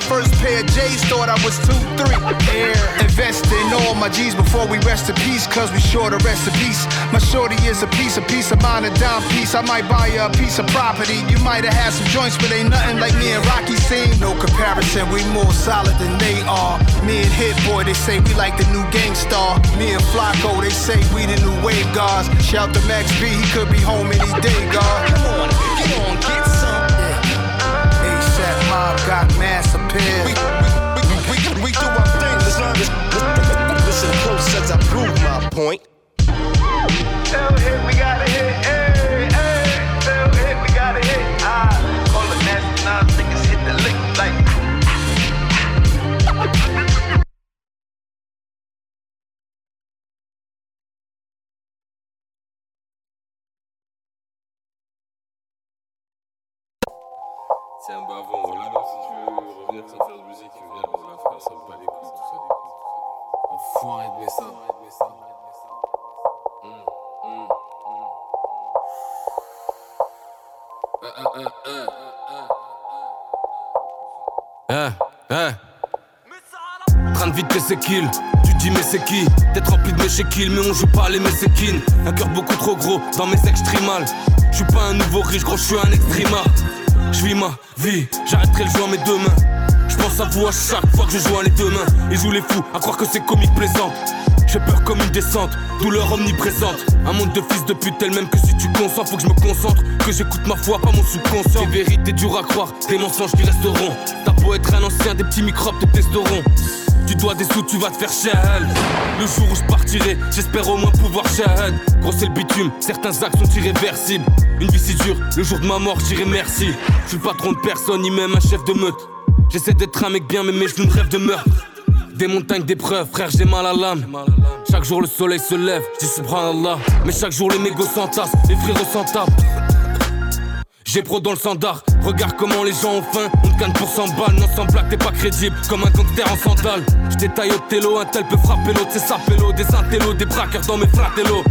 first pair of J's, thought I was 2-3. Air. Invest in all my G's before we rest in peace, cause we sure to rest in peace. My shorty is a piece, a piece of mine, a dime piece. I might buy you a piece of property. You might have had some joints, but ain't nothing like me and Rocky seen. No comparison, we more solid than they are. Me and Hit Boy, they say we like the new gangstar. Me and Flacco, they say we the new wave guards. Shout to Max B, he could be home any day, God. Come on, get on, get some. ASAP mob got mass appeal. We, we, we, we, do our thing, son. Listen close as I prove my point. Faire de musique, viens, on va faire ça, pas les couilles, tout ça, les couilles. Enfoiré de Messa. Hein, hein. Train de c'est kill. Tu dis mais c'est qui? T'es rempli de mes kills mais on joue pas les messékines Un cœur beaucoup trop gros dans mes extrémales Je suis pas un nouveau riche gros je suis un extrémard Je vis ma vie, j'arrêterai le jeu en mes deux mains Je pense à vous à chaque fois que je joue à les deux mains Et joue les fous à croire que c'est comique plaisante j'ai peur comme une descente, douleur omniprésente. Un monde de fils de pute tel même que si tu consens, faut que je me concentre, que j'écoute ma foi, pas mon subconscient. Des vérités dures à croire, des mensonges qui resteront. T'as beau être un ancien, des petits microbes te testeront. Tu dois des sous, tu vas te faire shahad. Le jour où je partirai, j'espère au moins pouvoir shahad. Gros, le bitume, certains actes sont irréversibles. Une vie si dure, le jour de ma mort, je dirai merci. Je suis le patron de personne, ni même un chef de meute. J'essaie d'être un mec bien, mais mes genoux rêvent de meurtre. Des montagnes d'épreuves, frère, j'ai mal à l'âme. Chaque jour le soleil se lève, dis subhanallah. Mais chaque jour les négos s'entassent, les frérots s'en tapent. J'ai pro dans le standard, regarde comment les gens ont faim. On gagne pour 100 balles, non sans blague, t'es pas crédible. Comme un gangster en sandales. J'détaille au télo, un tel peut frapper l'autre, c'est ça pélo. Des intellos, des braqueurs dans mes fratellos.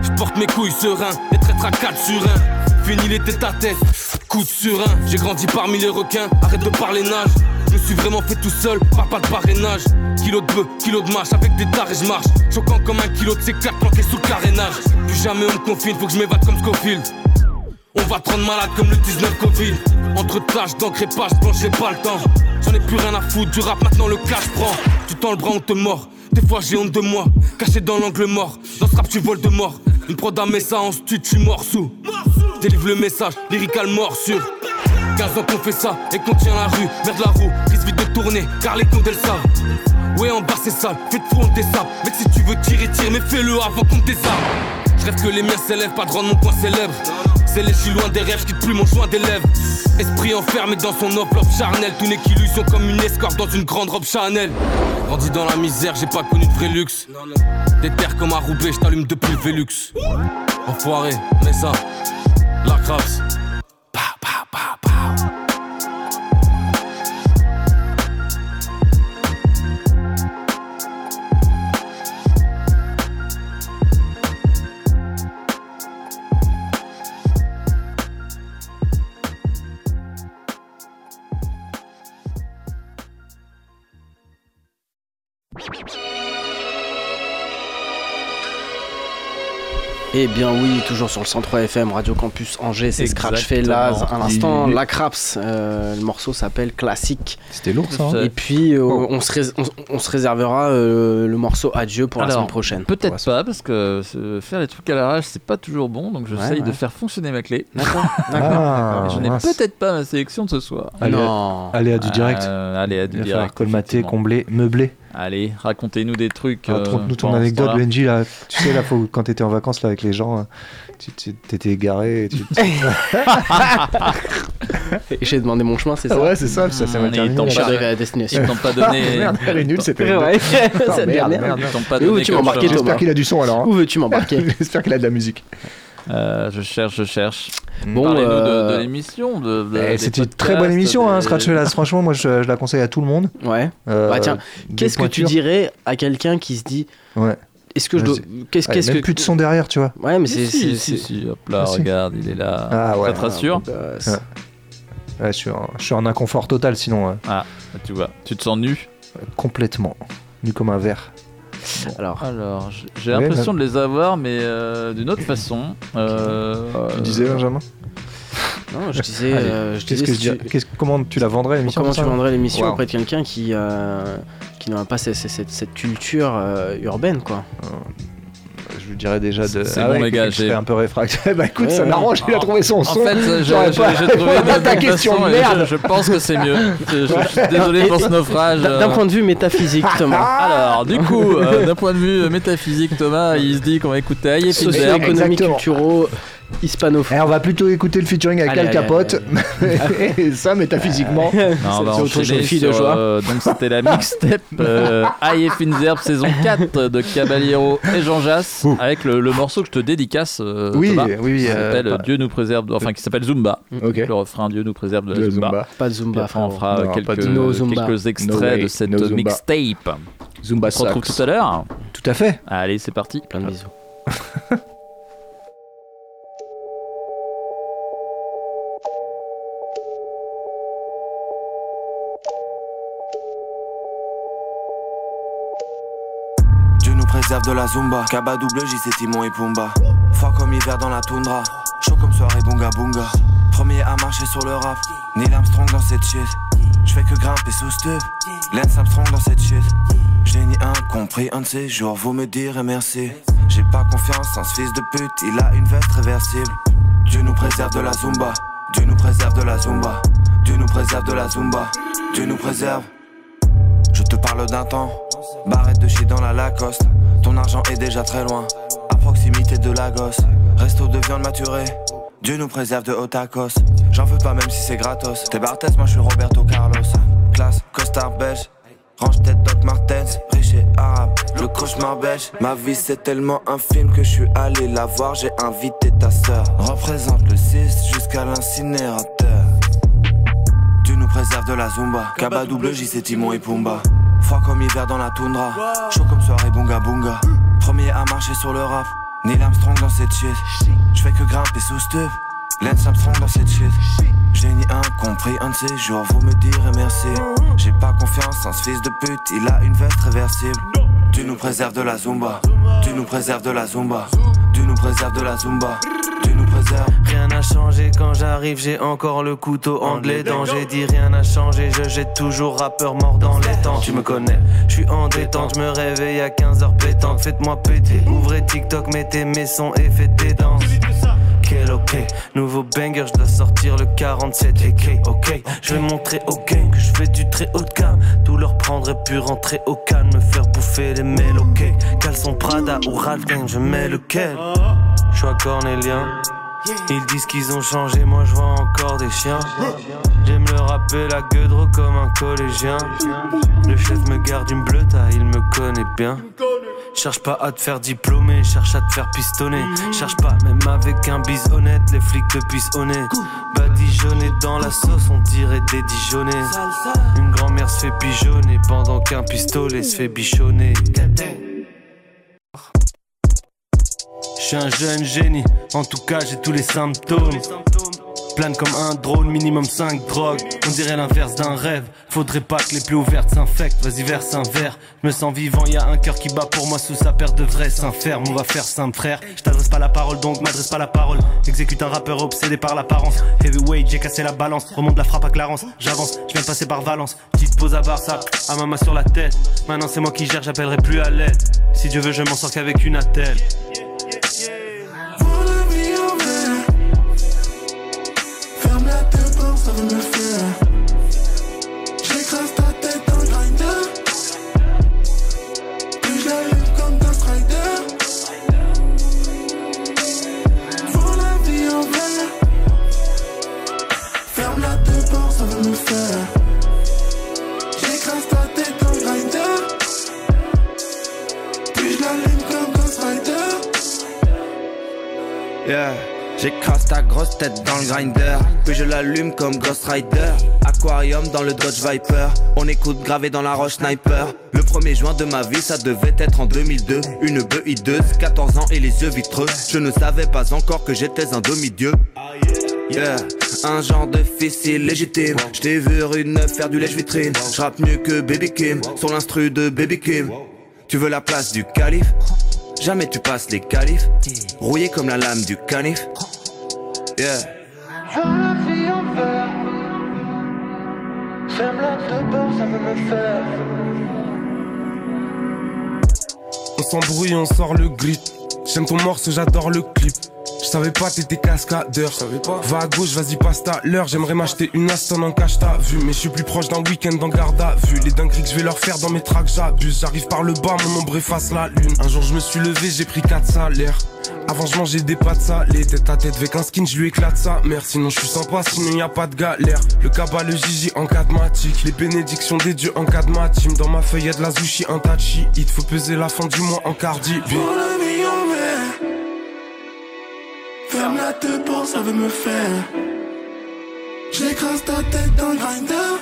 J'porte mes couilles serein, les traîtres à 4 sur 1. Fini les têtes à tête, coup de surin. J'ai grandi parmi les requins, arrête de parler nage. Je me suis vraiment fait tout seul, par pas de parrainage. Kilo de bœuf, kilo de mâche, avec des tares et je marche. Choquant comme un kilo de C4 planqué sous le carénage. Plus jamais on me confine, faut que je m'évade comme Scofield. On va te rendre malade comme le 19 Covid. Entre tâches d'encre et pages j'ai pas le temps. J'en ai plus rien à foutre du rap, maintenant le cash prend. Tu tends le bras, on te mord. Des fois j'ai honte de moi, caché dans l'angle mort. Dans ce rap, tu voles de mort. Une prod à ça en stu, tu mors sous. Délivre le message, lyrical mort sûr. 15 ans qu'on fait ça et qu'on tient la rue, merde la roue, risque vite de tourner, car les comptes elles savent. Ouais, en bas c'est sale, fais de fou, on désable. Mec, si tu veux tirer, tire, mais fais-le avant qu'on désarme. Je que les miens s'élèvent, pas de mon coin célèbre. C'est les je loin des rêves, quitte plus mon joint des lèvres. Esprit enfermé dans son enveloppe charnelle, tout n'est qu'illusion comme une escorte dans une grande robe Chanel. Grandi dans la misère, j'ai pas connu de vrai luxe. Des terres comme à Roubaix, je depuis le Velux. Enfoiré, mais ça, la crasse. Eh bien oui, toujours sur le 103 FM, Radio Campus Angers, c'est Scratch. Laz. À l'instant, Oui. La Craps, euh, le morceau s'appelle Classique. C'était lourd ça. hein Et puis euh, on, se rés- on- on se réservera euh, le morceau Adieu pour la semaine prochaine. Peut-être pas, parce que euh, faire les trucs à l'arrache, c'est pas toujours bon, donc j'essaye Ouais, de faire fonctionner ma clé. D'accord. Ah, je n'ai peut-être pas ma sélection de ce soir. Allez, Non. allez à du direct. Euh, allez, à du Il va direct. falloir colmater, effectivement. Allez, racontez-nous des trucs. Alors, euh, Raconte-nous ton anecdote. Benji. Là, tu sais, là, faut, quand t'étais en vacances là, avec les gens, euh, tu t'étais égaré. Et tu... J'ai demandé mon chemin, c'est ça Ah ouais, c'est ça, ça s'est Mmh, ils terminé. suis pas arrivé à la destination. Ils pas donné. Merde, elle est nulle cette. Ah, merde, merde. merde, Ils t'ont pas où donné tu comme m'embarques, chemin. Thomas J'espère qu'il a du son alors. hein. Où veux-tu m'embarquer J'espère qu'il a de la musique. Euh, je cherche, je cherche. Bon, Parlez-nous de- euh, de, l'émission. De, de- Eh, une très bonne émission, hein, des- Scratch Fellas. Franchement, moi, je, je la conseille à tout le monde. Ouais. Euh, Bah tiens, qu'est-ce que tu dirais à quelqu'un qui se dit Ouais. Est-ce que je dois. c'est- Qu'est-ce Ouais, qu'est-ce même que. plus de son derrière, tu vois. Ouais, mais c'est. si, c'est- si, si, hop là, Ah, si. regarde, il est là. Ah, ouais. Ça te rassure gosse. Ouais. Ouais, je, suis en, je suis en inconfort total sinon. ouais. Ah, tu vois, tu te sens nu Complètement. Nu comme un verre. Alors, j'ai Ouais, l'impression de les avoir, mais euh, d'une autre façon. Euh, Tu disais, Benjamin? Non, je disais. Allez, euh, je qu'est-ce disais que si je dirais- tu- qu'est-ce- Comment tu la vendrais l'émission Comment comme tu vendrais l'émission Wow. auprès de quelqu'un qui, euh, qui n'a pas cette, cette- cette culture euh, urbaine, quoi? Je lui dirais déjà de. C'est- c'est ah bon, ouais, les gars, un peu réfractaire. bah écoute, Ouais, ça ouais. m'arrange, il a trouvé son En son. fait, j'ai J'aurais j'ai- pas j'ai trouvé ta question façon et merde. Je, je pense que c'est mieux. Je, je- je suis désolé Et- pour ce et- naufrage. D'un point de vue métaphysique, Thomas. Alors, du coup, euh, d'un point de vue euh, métaphysique, Thomas, il se dit qu'on va écquiter Aïe Exactement. culturaux, Hispano. Et on va plutôt écouter le featuring avec Allez, Al Capote. Et ça, métaphysiquement. Non, on va c'est enchaîner chose. sur, euh, donc c'était la mixtape euh, Herbes saison 4 de Caballero et Jean Jass avec le, le morceau que je te dédicace euh, Oui, Thomas, oui, oui, qui euh, s'appelle pas- Dieu nous préserve de- enfin qui s'appelle Zumba le refrain Dieu nous préserve de la De Zumba. Zumba. Pas de Zumba, après, on fera Non, pas quelques, de No Zumba. quelques No extraits de cette no mixtape Zumba on se retrouve tout à l'heure Tout à fait. allez c'est parti Plein de bisous. la Zumba. Kaba double J, c'est Timon et Pumba. Froid comme hiver dans la toundra. Chaud comme soirée bunga bunga. Premier à marcher sur le rap. Neil Armstrong dans cette shit. Je fais que grimper sous stup. Lance Armstrong dans cette shit. Génie incompris, un de ces jours, vous me direz merci. J'ai pas confiance en ce fils de pute, il a une veste réversible. Dieu nous préserve de la Zumba. Dieu nous préserve de la Zumba. Dieu nous préserve de la Zumba. Dieu nous préserve. Je te parle d'un temps. Barrette de shit dans la Lacoste. Ton argent est déjà très loin. À proximité de la gosse. Resto de viande maturée. Dieu nous préserve de Otakos. J'en veux pas même si c'est gratos. T'es Barthez, moi je suis Roberto Carlos. Classe, costard belge. Range tête Doc Martens, riche et arabe, le cauchemar belge. Ma vie c'est tellement un film que je suis allé la voir, j'ai invité ta sœur. Représente le 6 jusqu'à l'incinérateur. Dieu nous préserve de la Zumba. Kaba double J, c'est Timon et Pumba. Froid comme hiver dans la toundra. Chaud comme soirée bunga bunga. Premier à marcher sur le rap. Neil Armstrong dans cette shit. Je fais que grimper sous stup. Lance Armstrong dans cette shit. Génie incompris, un de ces jours, vous me direz merci. J'ai pas confiance en ce fils de pute, il a une veste réversible. Dieu nous préserve de la Zumba. Dieu nous préserve de la Zumba. Dieu nous préserve de la Zumba. Dieu nous préserve. Rien n'a changé quand j'arrive, j'ai encore le couteau les dents. J'ai dit rien n'a changé, je jette toujours rappeur mort dans les temps. Tu me connais, je suis en détente, je me réveille à 15h pétante. Faites-moi péter, ouvrez TikTok, mettez mes sons et faites des danses. Ok, nouveau banger, je dois sortir le 47 AK. Ok, je vais montrer au game que je fais du très haut de gamme. Tout leur prendrait pu rentrer au calme, me faire bouffer les mails. Ok, caleçon Prada ou Ralph je mets lequel? Je suis à Cornélien. Ils disent qu'ils ont changé, moi je vois encore des chiens. J'aime le rapper la gueudre comme un collégien. Le chef me garde une bleuta, il me connaît bien. Cherche pas à te faire diplômer, cherche à te faire pistonner. Cherche pas, même avec un bis honnête, les flics te pistonner. Badigeonné dans la sauce, on dirait des Dijonnais. Une grand-mère se fait pigeonner pendant qu'un pistolet se fait bichonner. Je un jeune génie, en tout cas j'ai tous les symptômes. Plane comme un drone, minimum 5 drogues. On dirait l'inverse d'un rêve. Faudrait pas que les plus ouvertes s'infectent. Vas-y, verse un verre. Me sens vivant, y a un cœur qui bat pour moi sous sa paire de vrais seins fermes. On va faire simple, frère. Je t'adresse pas la parole, donc m'adresse pas la parole. Exécute un rappeur obsédé par l'apparence. Heavyweight, j'ai cassé la balance. Remonte la frappe à Clarence. J'avance, je viens de passer par Valence. Petite pause à Barça, à ma main sur la tête. Maintenant c'est moi qui gère, j'appellerai plus à l'aide. Si Dieu veut, je m'en sors qu'avec une attelle. J'écrase ta grosse tête dans le grinder, puis je l'allume comme Ghost Rider. Aquarium dans le Dodge Viper, on écoute gravé dans la roche sniper. Le 1er juin de ma vie, ça devait être en 2002. Une bœuf hideuse, 14 ans et les yeux vitreux. Je ne savais pas encore que j'étais un demi-dieu. Yeah, un genre de fils illégitime. J't'ai vu neuf faire du lèche-vitrine. J'rappe mieux que Baby Kim, sur l'instru de Baby Kim. Tu veux la place du calife? Jamais tu passes les califs. Rouillé comme la lame du canif. Yeah. la vie en verre. Ferme-la de peur, ça veut me faire. On s'embrouille, on sort le grit. J'aime ton morceau, j'adore le clip. Je savais pas, t'étais cascadeur. Va à gauche, vas-y, passe ta l'heure. J'aimerais m'acheter une Aston en cache ta vue. Mais je suis plus proche d'un week-end en garde à vue. Les dingueries que je vais leur faire dans mes tracks, j'abuse. J'arrive par le bas, mon ombre efface la lune. Un jour, je me suis levé, j'ai pris 4 salaires. Avant, je mangeais des pâtes salées. Tête à tête avec un skin, je lui éclate sa mère. Sinon, je suis sympa, sinon y a pas de galère. Le cabas, le Gigi en cadmatique. Les bénédictions des dieux en cadmatime. Dans ma feuille, y'a de la zushi, un tachi. Il faut peser la fin du mois en cardi. Ça veut me faire. J'écrase ta tête dans le grinder.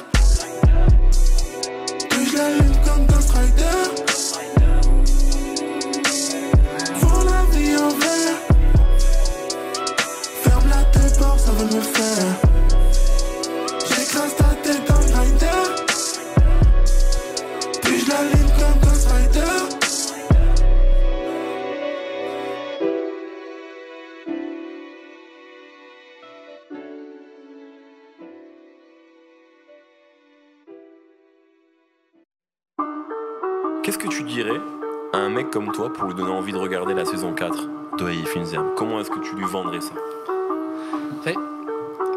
Puis je l'allume comme Ghost Rider. Pour la vie en verre. Ferme la te pour ça veut me faire dirais à un mec comme toi pour lui donner envie de regarder la saison 4 de Hey Finzer Comment est-ce que tu lui vendrais ça? Mais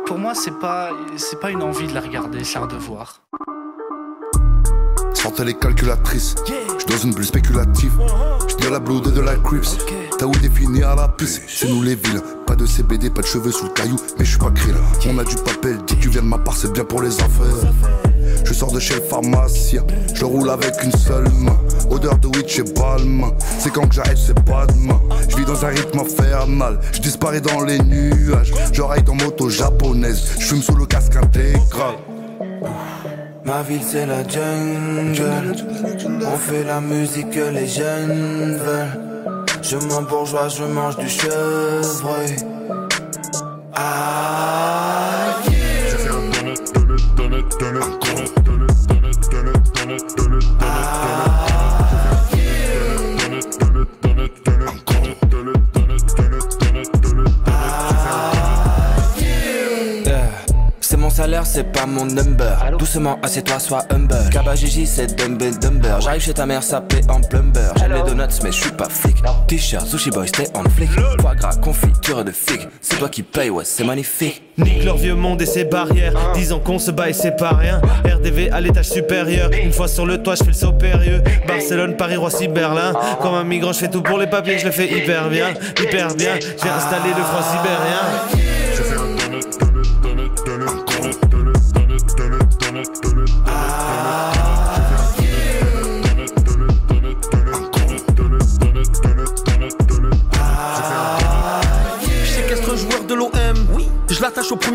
pour moi, c'est pas, c'est pas une envie de la regarder, c'est un devoir. Sortez les calculatrices, je dans une bulle spéculative. Je dis à la blood et de la crips. T'as où défini à la piste, c'est nous les villes. Pas de CBD, pas de cheveux sous le caillou, mais je suis pas krill. On a du papel, dis tu viens de ma part, c'est bien pour les affaires. Je sors de chez le pharmacien, je roule avec une seule main. Odeur de witch et balmain, c'est quand que j'arrête, c'est pas demain. Je vis dans un rythme infernal, je disparais dans les nuages. Je ride en moto japonaise, je fume sous le casque intégral. Ma ville c'est la jungle On fait la musique que les jeunes veulent Je m'en bourgeois, je mange du chevreuil c'est pas mon number. Doucement, assieds-toi, sois humble. Kaba Gigi, c'est dumbbell dumber. J'arrive chez ta mère, sapé en plumber. J'aime les donuts, mais je suis pas flic. T-shirt, sushi boy, stay on flic. Foie gras, confiture de figue. C'est toi qui paye, ouais, c'est magnifique. Nique leur vieux monde et ses barrières. Disant qu'on se bat et c'est pas rien. RDV à l'étage supérieur. Une fois sur le toit, je fais le saut périlleux. Barcelone, Paris, Roissy, Berlin. Comme un migrant, je fais tout pour les papiers, je le fais hyper bien. Hyper bien. J'ai installé le froid sibérien.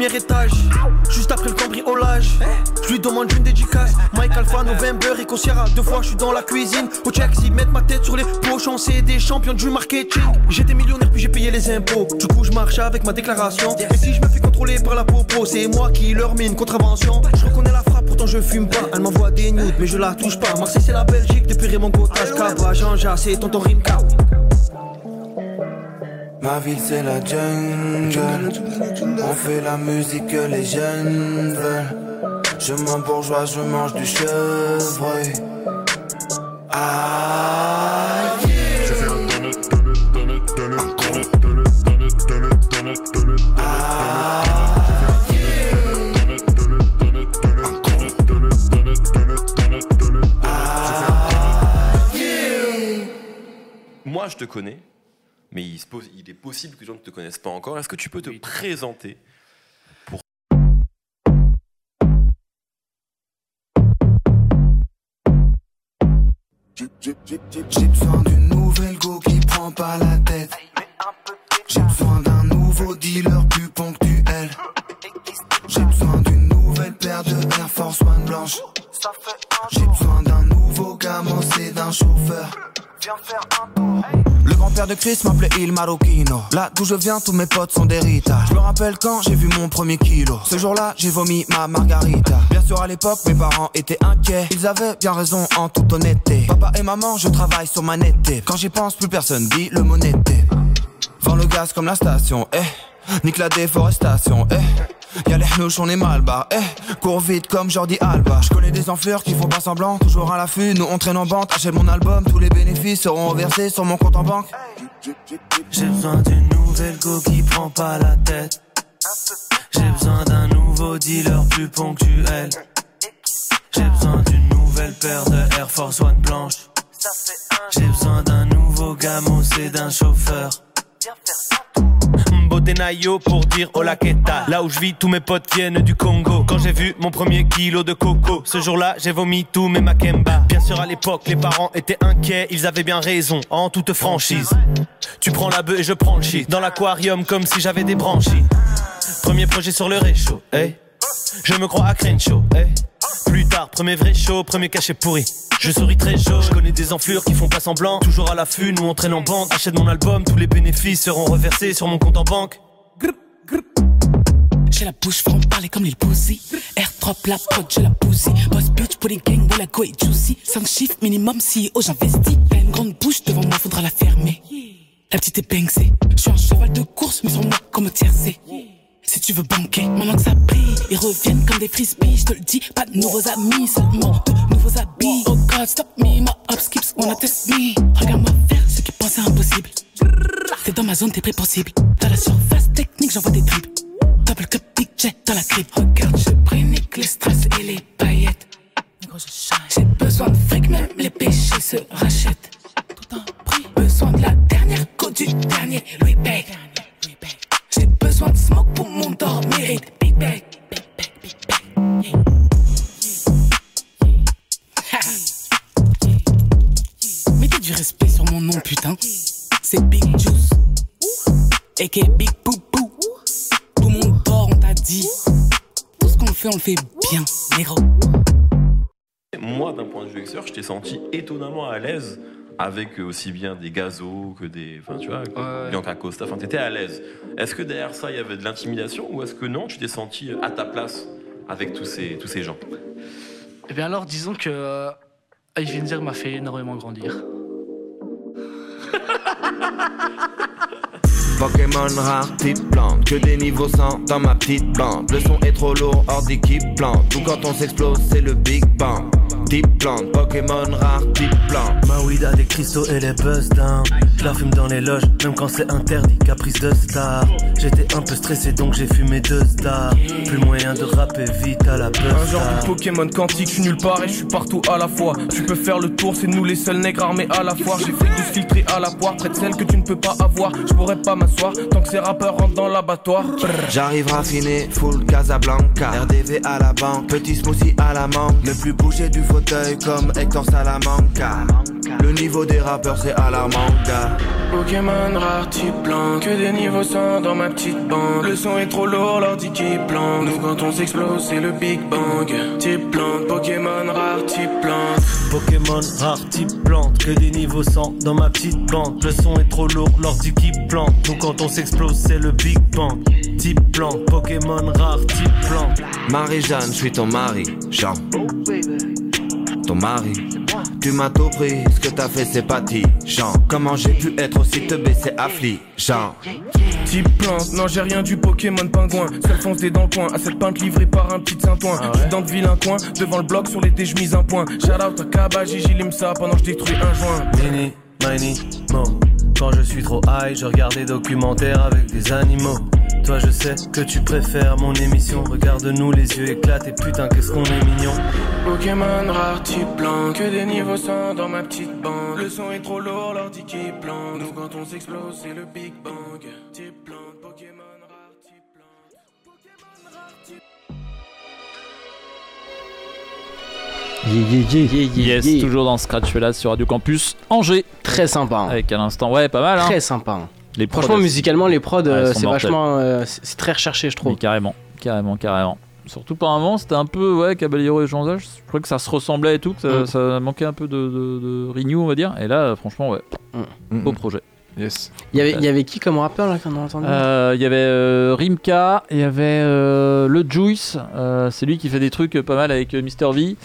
Premier étage. Juste après le cambriolage. Je lui demande une dédicace. Mike Alpha, November et Sierra. Deux fois, je suis dans la cuisine. Au check, s'ils mettent ma tête sur les poches. On c'est des champions du marketing. J'étais millionnaire, puis j'ai payé les impôts. Du coup, je marche avec ma déclaration. Et si je me fais contrôler par la popo, c'est moi qui leur mets une contravention. Je reconnais la frappe, pourtant je fume pas. Elle m'envoie des nudes, mais je la touche pas. Marseille, c'est la Belgique. Depuis Raymond Cottage, Cabra, Jean-Jacques, c'est tonton Rimka. Ma ville c'est la jungle. On fait la musique que les jeunes veulent. Je bourgeois, je mange du chevreuil. Ah Moi, je te connais, mais il, se pose- il est possible que les gens ne te connaissent pas encore. Est-ce que tu peux te présenter pour J'ai besoin d'une nouvelle go qui prend pas la tête. J'ai besoin d'un nouveau dealer plus ponctuel. J'ai besoin d'une nouvelle paire de Air Force One blanche. J'ai besoin d'un nouveau gamin, c'est d'un chauffeur. Le grand-père de Chris m'appelait Il Marocchino. Là d'où je viens, tous mes potes sont des Rita. Je me rappelle quand j'ai vu mon premier kilo. Ce jour-là, j'ai vomi ma margarita. Bien sûr, à l'époque, mes parents étaient inquiets. Ils avaient bien raison en toute honnêteté. Papa et maman, je travaille sur ma netteté. Quand j'y pense, plus personne dit le mot netteté. Vends le gaz comme la station, eh. Nique la déforestation, eh. Y'a les hnouches, on est mal barre, eh. cours vite comme Jordi Alba. Je connais des enflures qui font pas semblant, toujours à l'affût. Nous on traîne en bande, achète mon album, tous les bénéfices seront reversés sur mon compte en banque. J'ai besoin d'une nouvelle go qui prend pas la tête. J'ai besoin d'un nouveau dealer plus ponctuel. J'ai besoin d'une nouvelle paire de Air Force One blanche. J'ai besoin d'un nouveau gamo, c'est d'un chauffeur. Botenayo pour dire hola queta Là où je vis tous mes potes viennent du Congo. Quand j'ai vu mon premier kilo de coco Ce jour-là j'ai vomi tous mes Makemba. Bien sûr à l'époque les parents étaient inquiets Ils avaient bien raison en toute franchise. Tu prends la bœuf et je prends le shit. Dans l'aquarium comme si j'avais des branchies. Premier projet sur le réchaud hey. Je me crois à Crenshaw hey. Plus tard. Premier vrai show, premier cachet pourri. Je souris très chaud, je connais des enflures qui font pas semblant. Toujours à l'affût, nous on traîne en bande Achète mon album, tous les bénéfices seront reversés sur mon compte en banque. J'ai la bouche franc parler comme les pussy Air la prod, je la bousille Boss bitch pour les gangs, la go et juicy. 5 chiffres minimum si oh j'investis. Une grande bouche devant moi, faudra la fermer. La petite est Je suis un cheval de course, mais sur moi comme tiercé si tu veux banquer, maintenant que ça brille, ils reviennent comme des frisbees. Je te le dis, pas de nouveaux amis, seulement de nouveaux habits. Oh God, stop me, my skips wanna test me. Regarde-moi faire ce qui pensaient impossible. T'es dans ma zone, t'es prépossible. Dans la surface technique, j'envoie des tripes. Double cup, big jet dans la crib. Regarde, je prénique les stress et les paillettes. J'ai besoin de fric, même les péchés se rachètent. Tout un prix, besoin de la dernière côte du dernier Louis Beg. Besoin de smoke pour mon dormir. Big bag. Mettez du respect sur mon nom, putain. C'est Big Juice. A.K.A. Big Poupou. Tout le monde dort, on t'a dit. Tout ce qu'on fait, on le fait bien, négro. Moi, d'un point de vue extérieur, je t'ai senti étonnamment à l'aise avec aussi bien des gazos que des. Enfin, tu vois, que Bianca Costa. Enfin, t'étais à l'aise. Est-ce que derrière ça, il y avait de l'intimidation ou est-ce que non, tu t'es senti à ta place avec tous ces, tous ces gens? Eh bien alors, disons que euh, Ice Windsor m'a fait énormément grandir. Pokémon rare, type plante, que des niveaux 100 dans ma petite bande. Le son est trop lourd, hors d'équipe plante. Tout quand on s'explose, c'est le Big Bang. Type plante, Pokémon rare, type plante. Ma weed a des cristaux et les buzz down. Je la fume dans les loges, même quand c'est interdit, caprice de star. J'étais un peu stressé donc j'ai fumé deux stars. Plus moyen de rapper vite à la buzz. Un genre de Pokémon quantique, je suis nulle part et je suis partout à la fois. Tu peux faire le tour, c'est nous les seuls nègres armés à la foire. J'ai fait tous filtrer à la poire, près de celle que tu ne peux pas avoir. Je pourrais pas m'asseoir tant que ces rappeurs rentrent dans l'abattoir. J'arrive raffiné, full Casablanca. RDV à la banque, petit smoothie à la mangue. Ne plus bouger du fauteuil comme Hector Salamanca. Le niveau des rappeurs c'est alarmant, gars. Pokémon rare type blanc, que des niveaux 100 dans ma petite bande. Le son est trop lourd, l'ordi qui plante. Nous quand on s'explose, c'est le Big Bang. Type plante, Pokémon rare type plante. Pokémon rare type plante, que des niveaux 100 dans ma petite bande. Le son est trop lourd, l'ordi qui plante. Nous quand on s'explose, c'est le Big Bang. Type plante, Pokémon rare type plante. Marie-Jeanne, je suis ton mari, Jean. Ton mari, tu m'as tout pris, ce que t'as fait c'est pas Jean. Comment j'ai pu être aussi te baisser affligeant? Type plante, non j'ai rien du Pokémon pingouin. Seul fonce des dans le coin, à cette pinte livrée par un petit Saint-Ouen. Je suis dans de vilain coin, devant le bloc sur l'été je mise un point. Shout out à Kaba, Gigi Limsa pendant que je détruis un joint. Mini, mini, mo. Quand je suis trop high, je regarde des documentaires avec des animaux. Toi, je sais que tu préfères mon émission. Regarde-nous, les yeux éclatent et putain, qu'est-ce qu'on est mignon. Pokémon rare type blanc, que des niveaux 100 dans ma petite bande Le son est trop lourd, l'ordi qui plante Nous quand on s'explose, c'est le Big Bang Type Yeah, yeah, yeah. Yes, toujours dans Scratch là sur Radio Campus Angers. Très sympa. Avec à l'instant, ouais, pas mal. Hein. Très sympa. Les prods, Franchement, musicalement, les prods, Ouais, euh, c'est vachement. euh, c'est très recherché, je trouve. Mais carrément, carrément, carrément. Surtout par un moment, c'était un peu, ouais, Caballero et Jean Zach, je crois que ça se ressemblait et tout, que ça, Mm. ça manquait un peu de, de, de renew, on va dire. Et là, franchement, ouais, Mm. beau projet. Yes. Il y avait, il y avait qui comme rappeur là qu'on a entendu? Euh, Il y avait euh, Rimka, il y avait euh, le Juice, euh, c'est lui qui fait des trucs pas mal avec Mr V.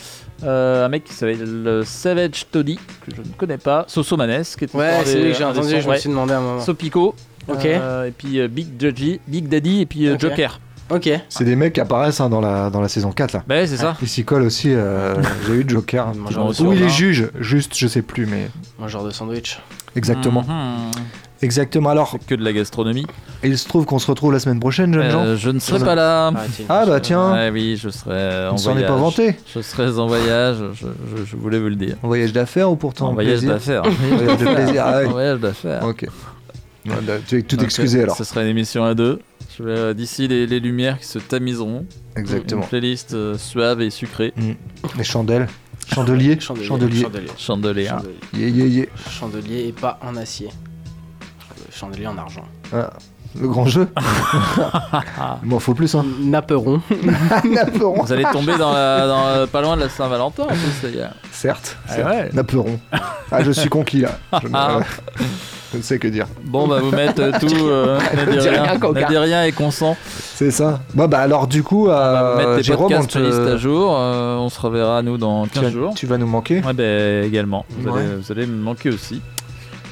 Un mec qui s'appelle le Savage Toddy, que je ne connais pas. Soso Manes, qui était Ouais, c'est lui que j'ai entendu, je me suis demandé à un moment. Sopico, Ok. et puis Big Daddy, Big Daddy et puis Ok. Joker. Ok. C'est des mecs qui apparaissent hein, dans, la, dans la saison 4 là. Bah, c'est ça. Ils s'y collent aussi. euh, J'ai eu Joker. Mangeur de Ou il est juge, juste, je sais plus, mais. Mangeur de sandwich. Exactement. Mhm. Exactement. Alors, Que de la gastronomie. il se trouve qu'on se retrouve la semaine prochaine, jeunes gens. Euh, je ne serai pas là. Ah bah tiens, Ouais, oui, je serai en On s'en est voyage. pas vanté. Je serai en voyage, je, je- je voulais vous le dire. en voyage d'affaires ou pourtant En voyage plaisir d'affaires. En voyage de plaisir. Ah ouais. En voyage d'affaires. Ok. Ouais, bah, Tu es tout Donc, excusé alors. Ce sera une émission à deux. Je vais, euh, D'ici les, les lumières qui se tamiseront. Exactement. Une playlist euh, suave et sucrée. Mm. Les chandelles. Chandelier. Chandelier. Chandelier. Chandelier. Chandelier. Chandelier. Yeah, yeah, yeah. Chandelier et pas en acier. Chandelier en argent. Ah, le grand jeu. Il m'en faut plus, hein. Napperon. Napperon. Vous allez tomber dans la, dans, euh, pas loin de la Saint-Valentin en plus, les gars. Certes. Ah certes. ouais. Napperon. Ah, je suis conquis là. Je ne, Ah. je ne sais que dire. Bon, bah, vous mettre euh, tout. euh, Dis rien, et consent. C'est ça. Bon, bah alors, du coup, euh, Mettre des Jérôme, on te- playlist à jour. euh, on se reverra, nous, dans 15 tu, jours. tu vas nous manquer. Ouais, bah, également. Vous, Ouais. allez, vous allez me manquer aussi.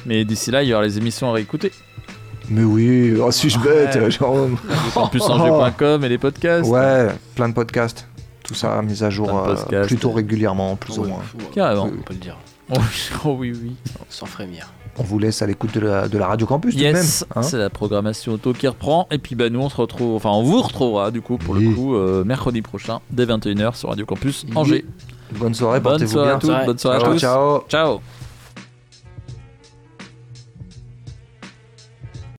Mais d'ici là, il y aura les émissions à réécouter. Mais oui, oh, suis-je bête, Ouais. Jérôme. En plus, et les podcasts. Ouais, plein de podcasts. Tout ça mis à jour euh, plutôt régulièrement, plus ou moins. ouais, Carrément. On peut le dire. Oh, oh oui, oui. Sans frémir. On vous laisse à l'écoute de la, de la Radio Campus tout de même. Yes, hein. c'est la programmation auto qui reprend. Et puis bah, nous, on se retrouve, enfin, on vous retrouvera du coup pour le coup euh, mercredi prochain dès 21h sur Radio Campus Angers. Bonne soirée, Bonne portez-vous soirée bien. à toutes, bonne soirée à Ciao, tous. ciao. Ciao.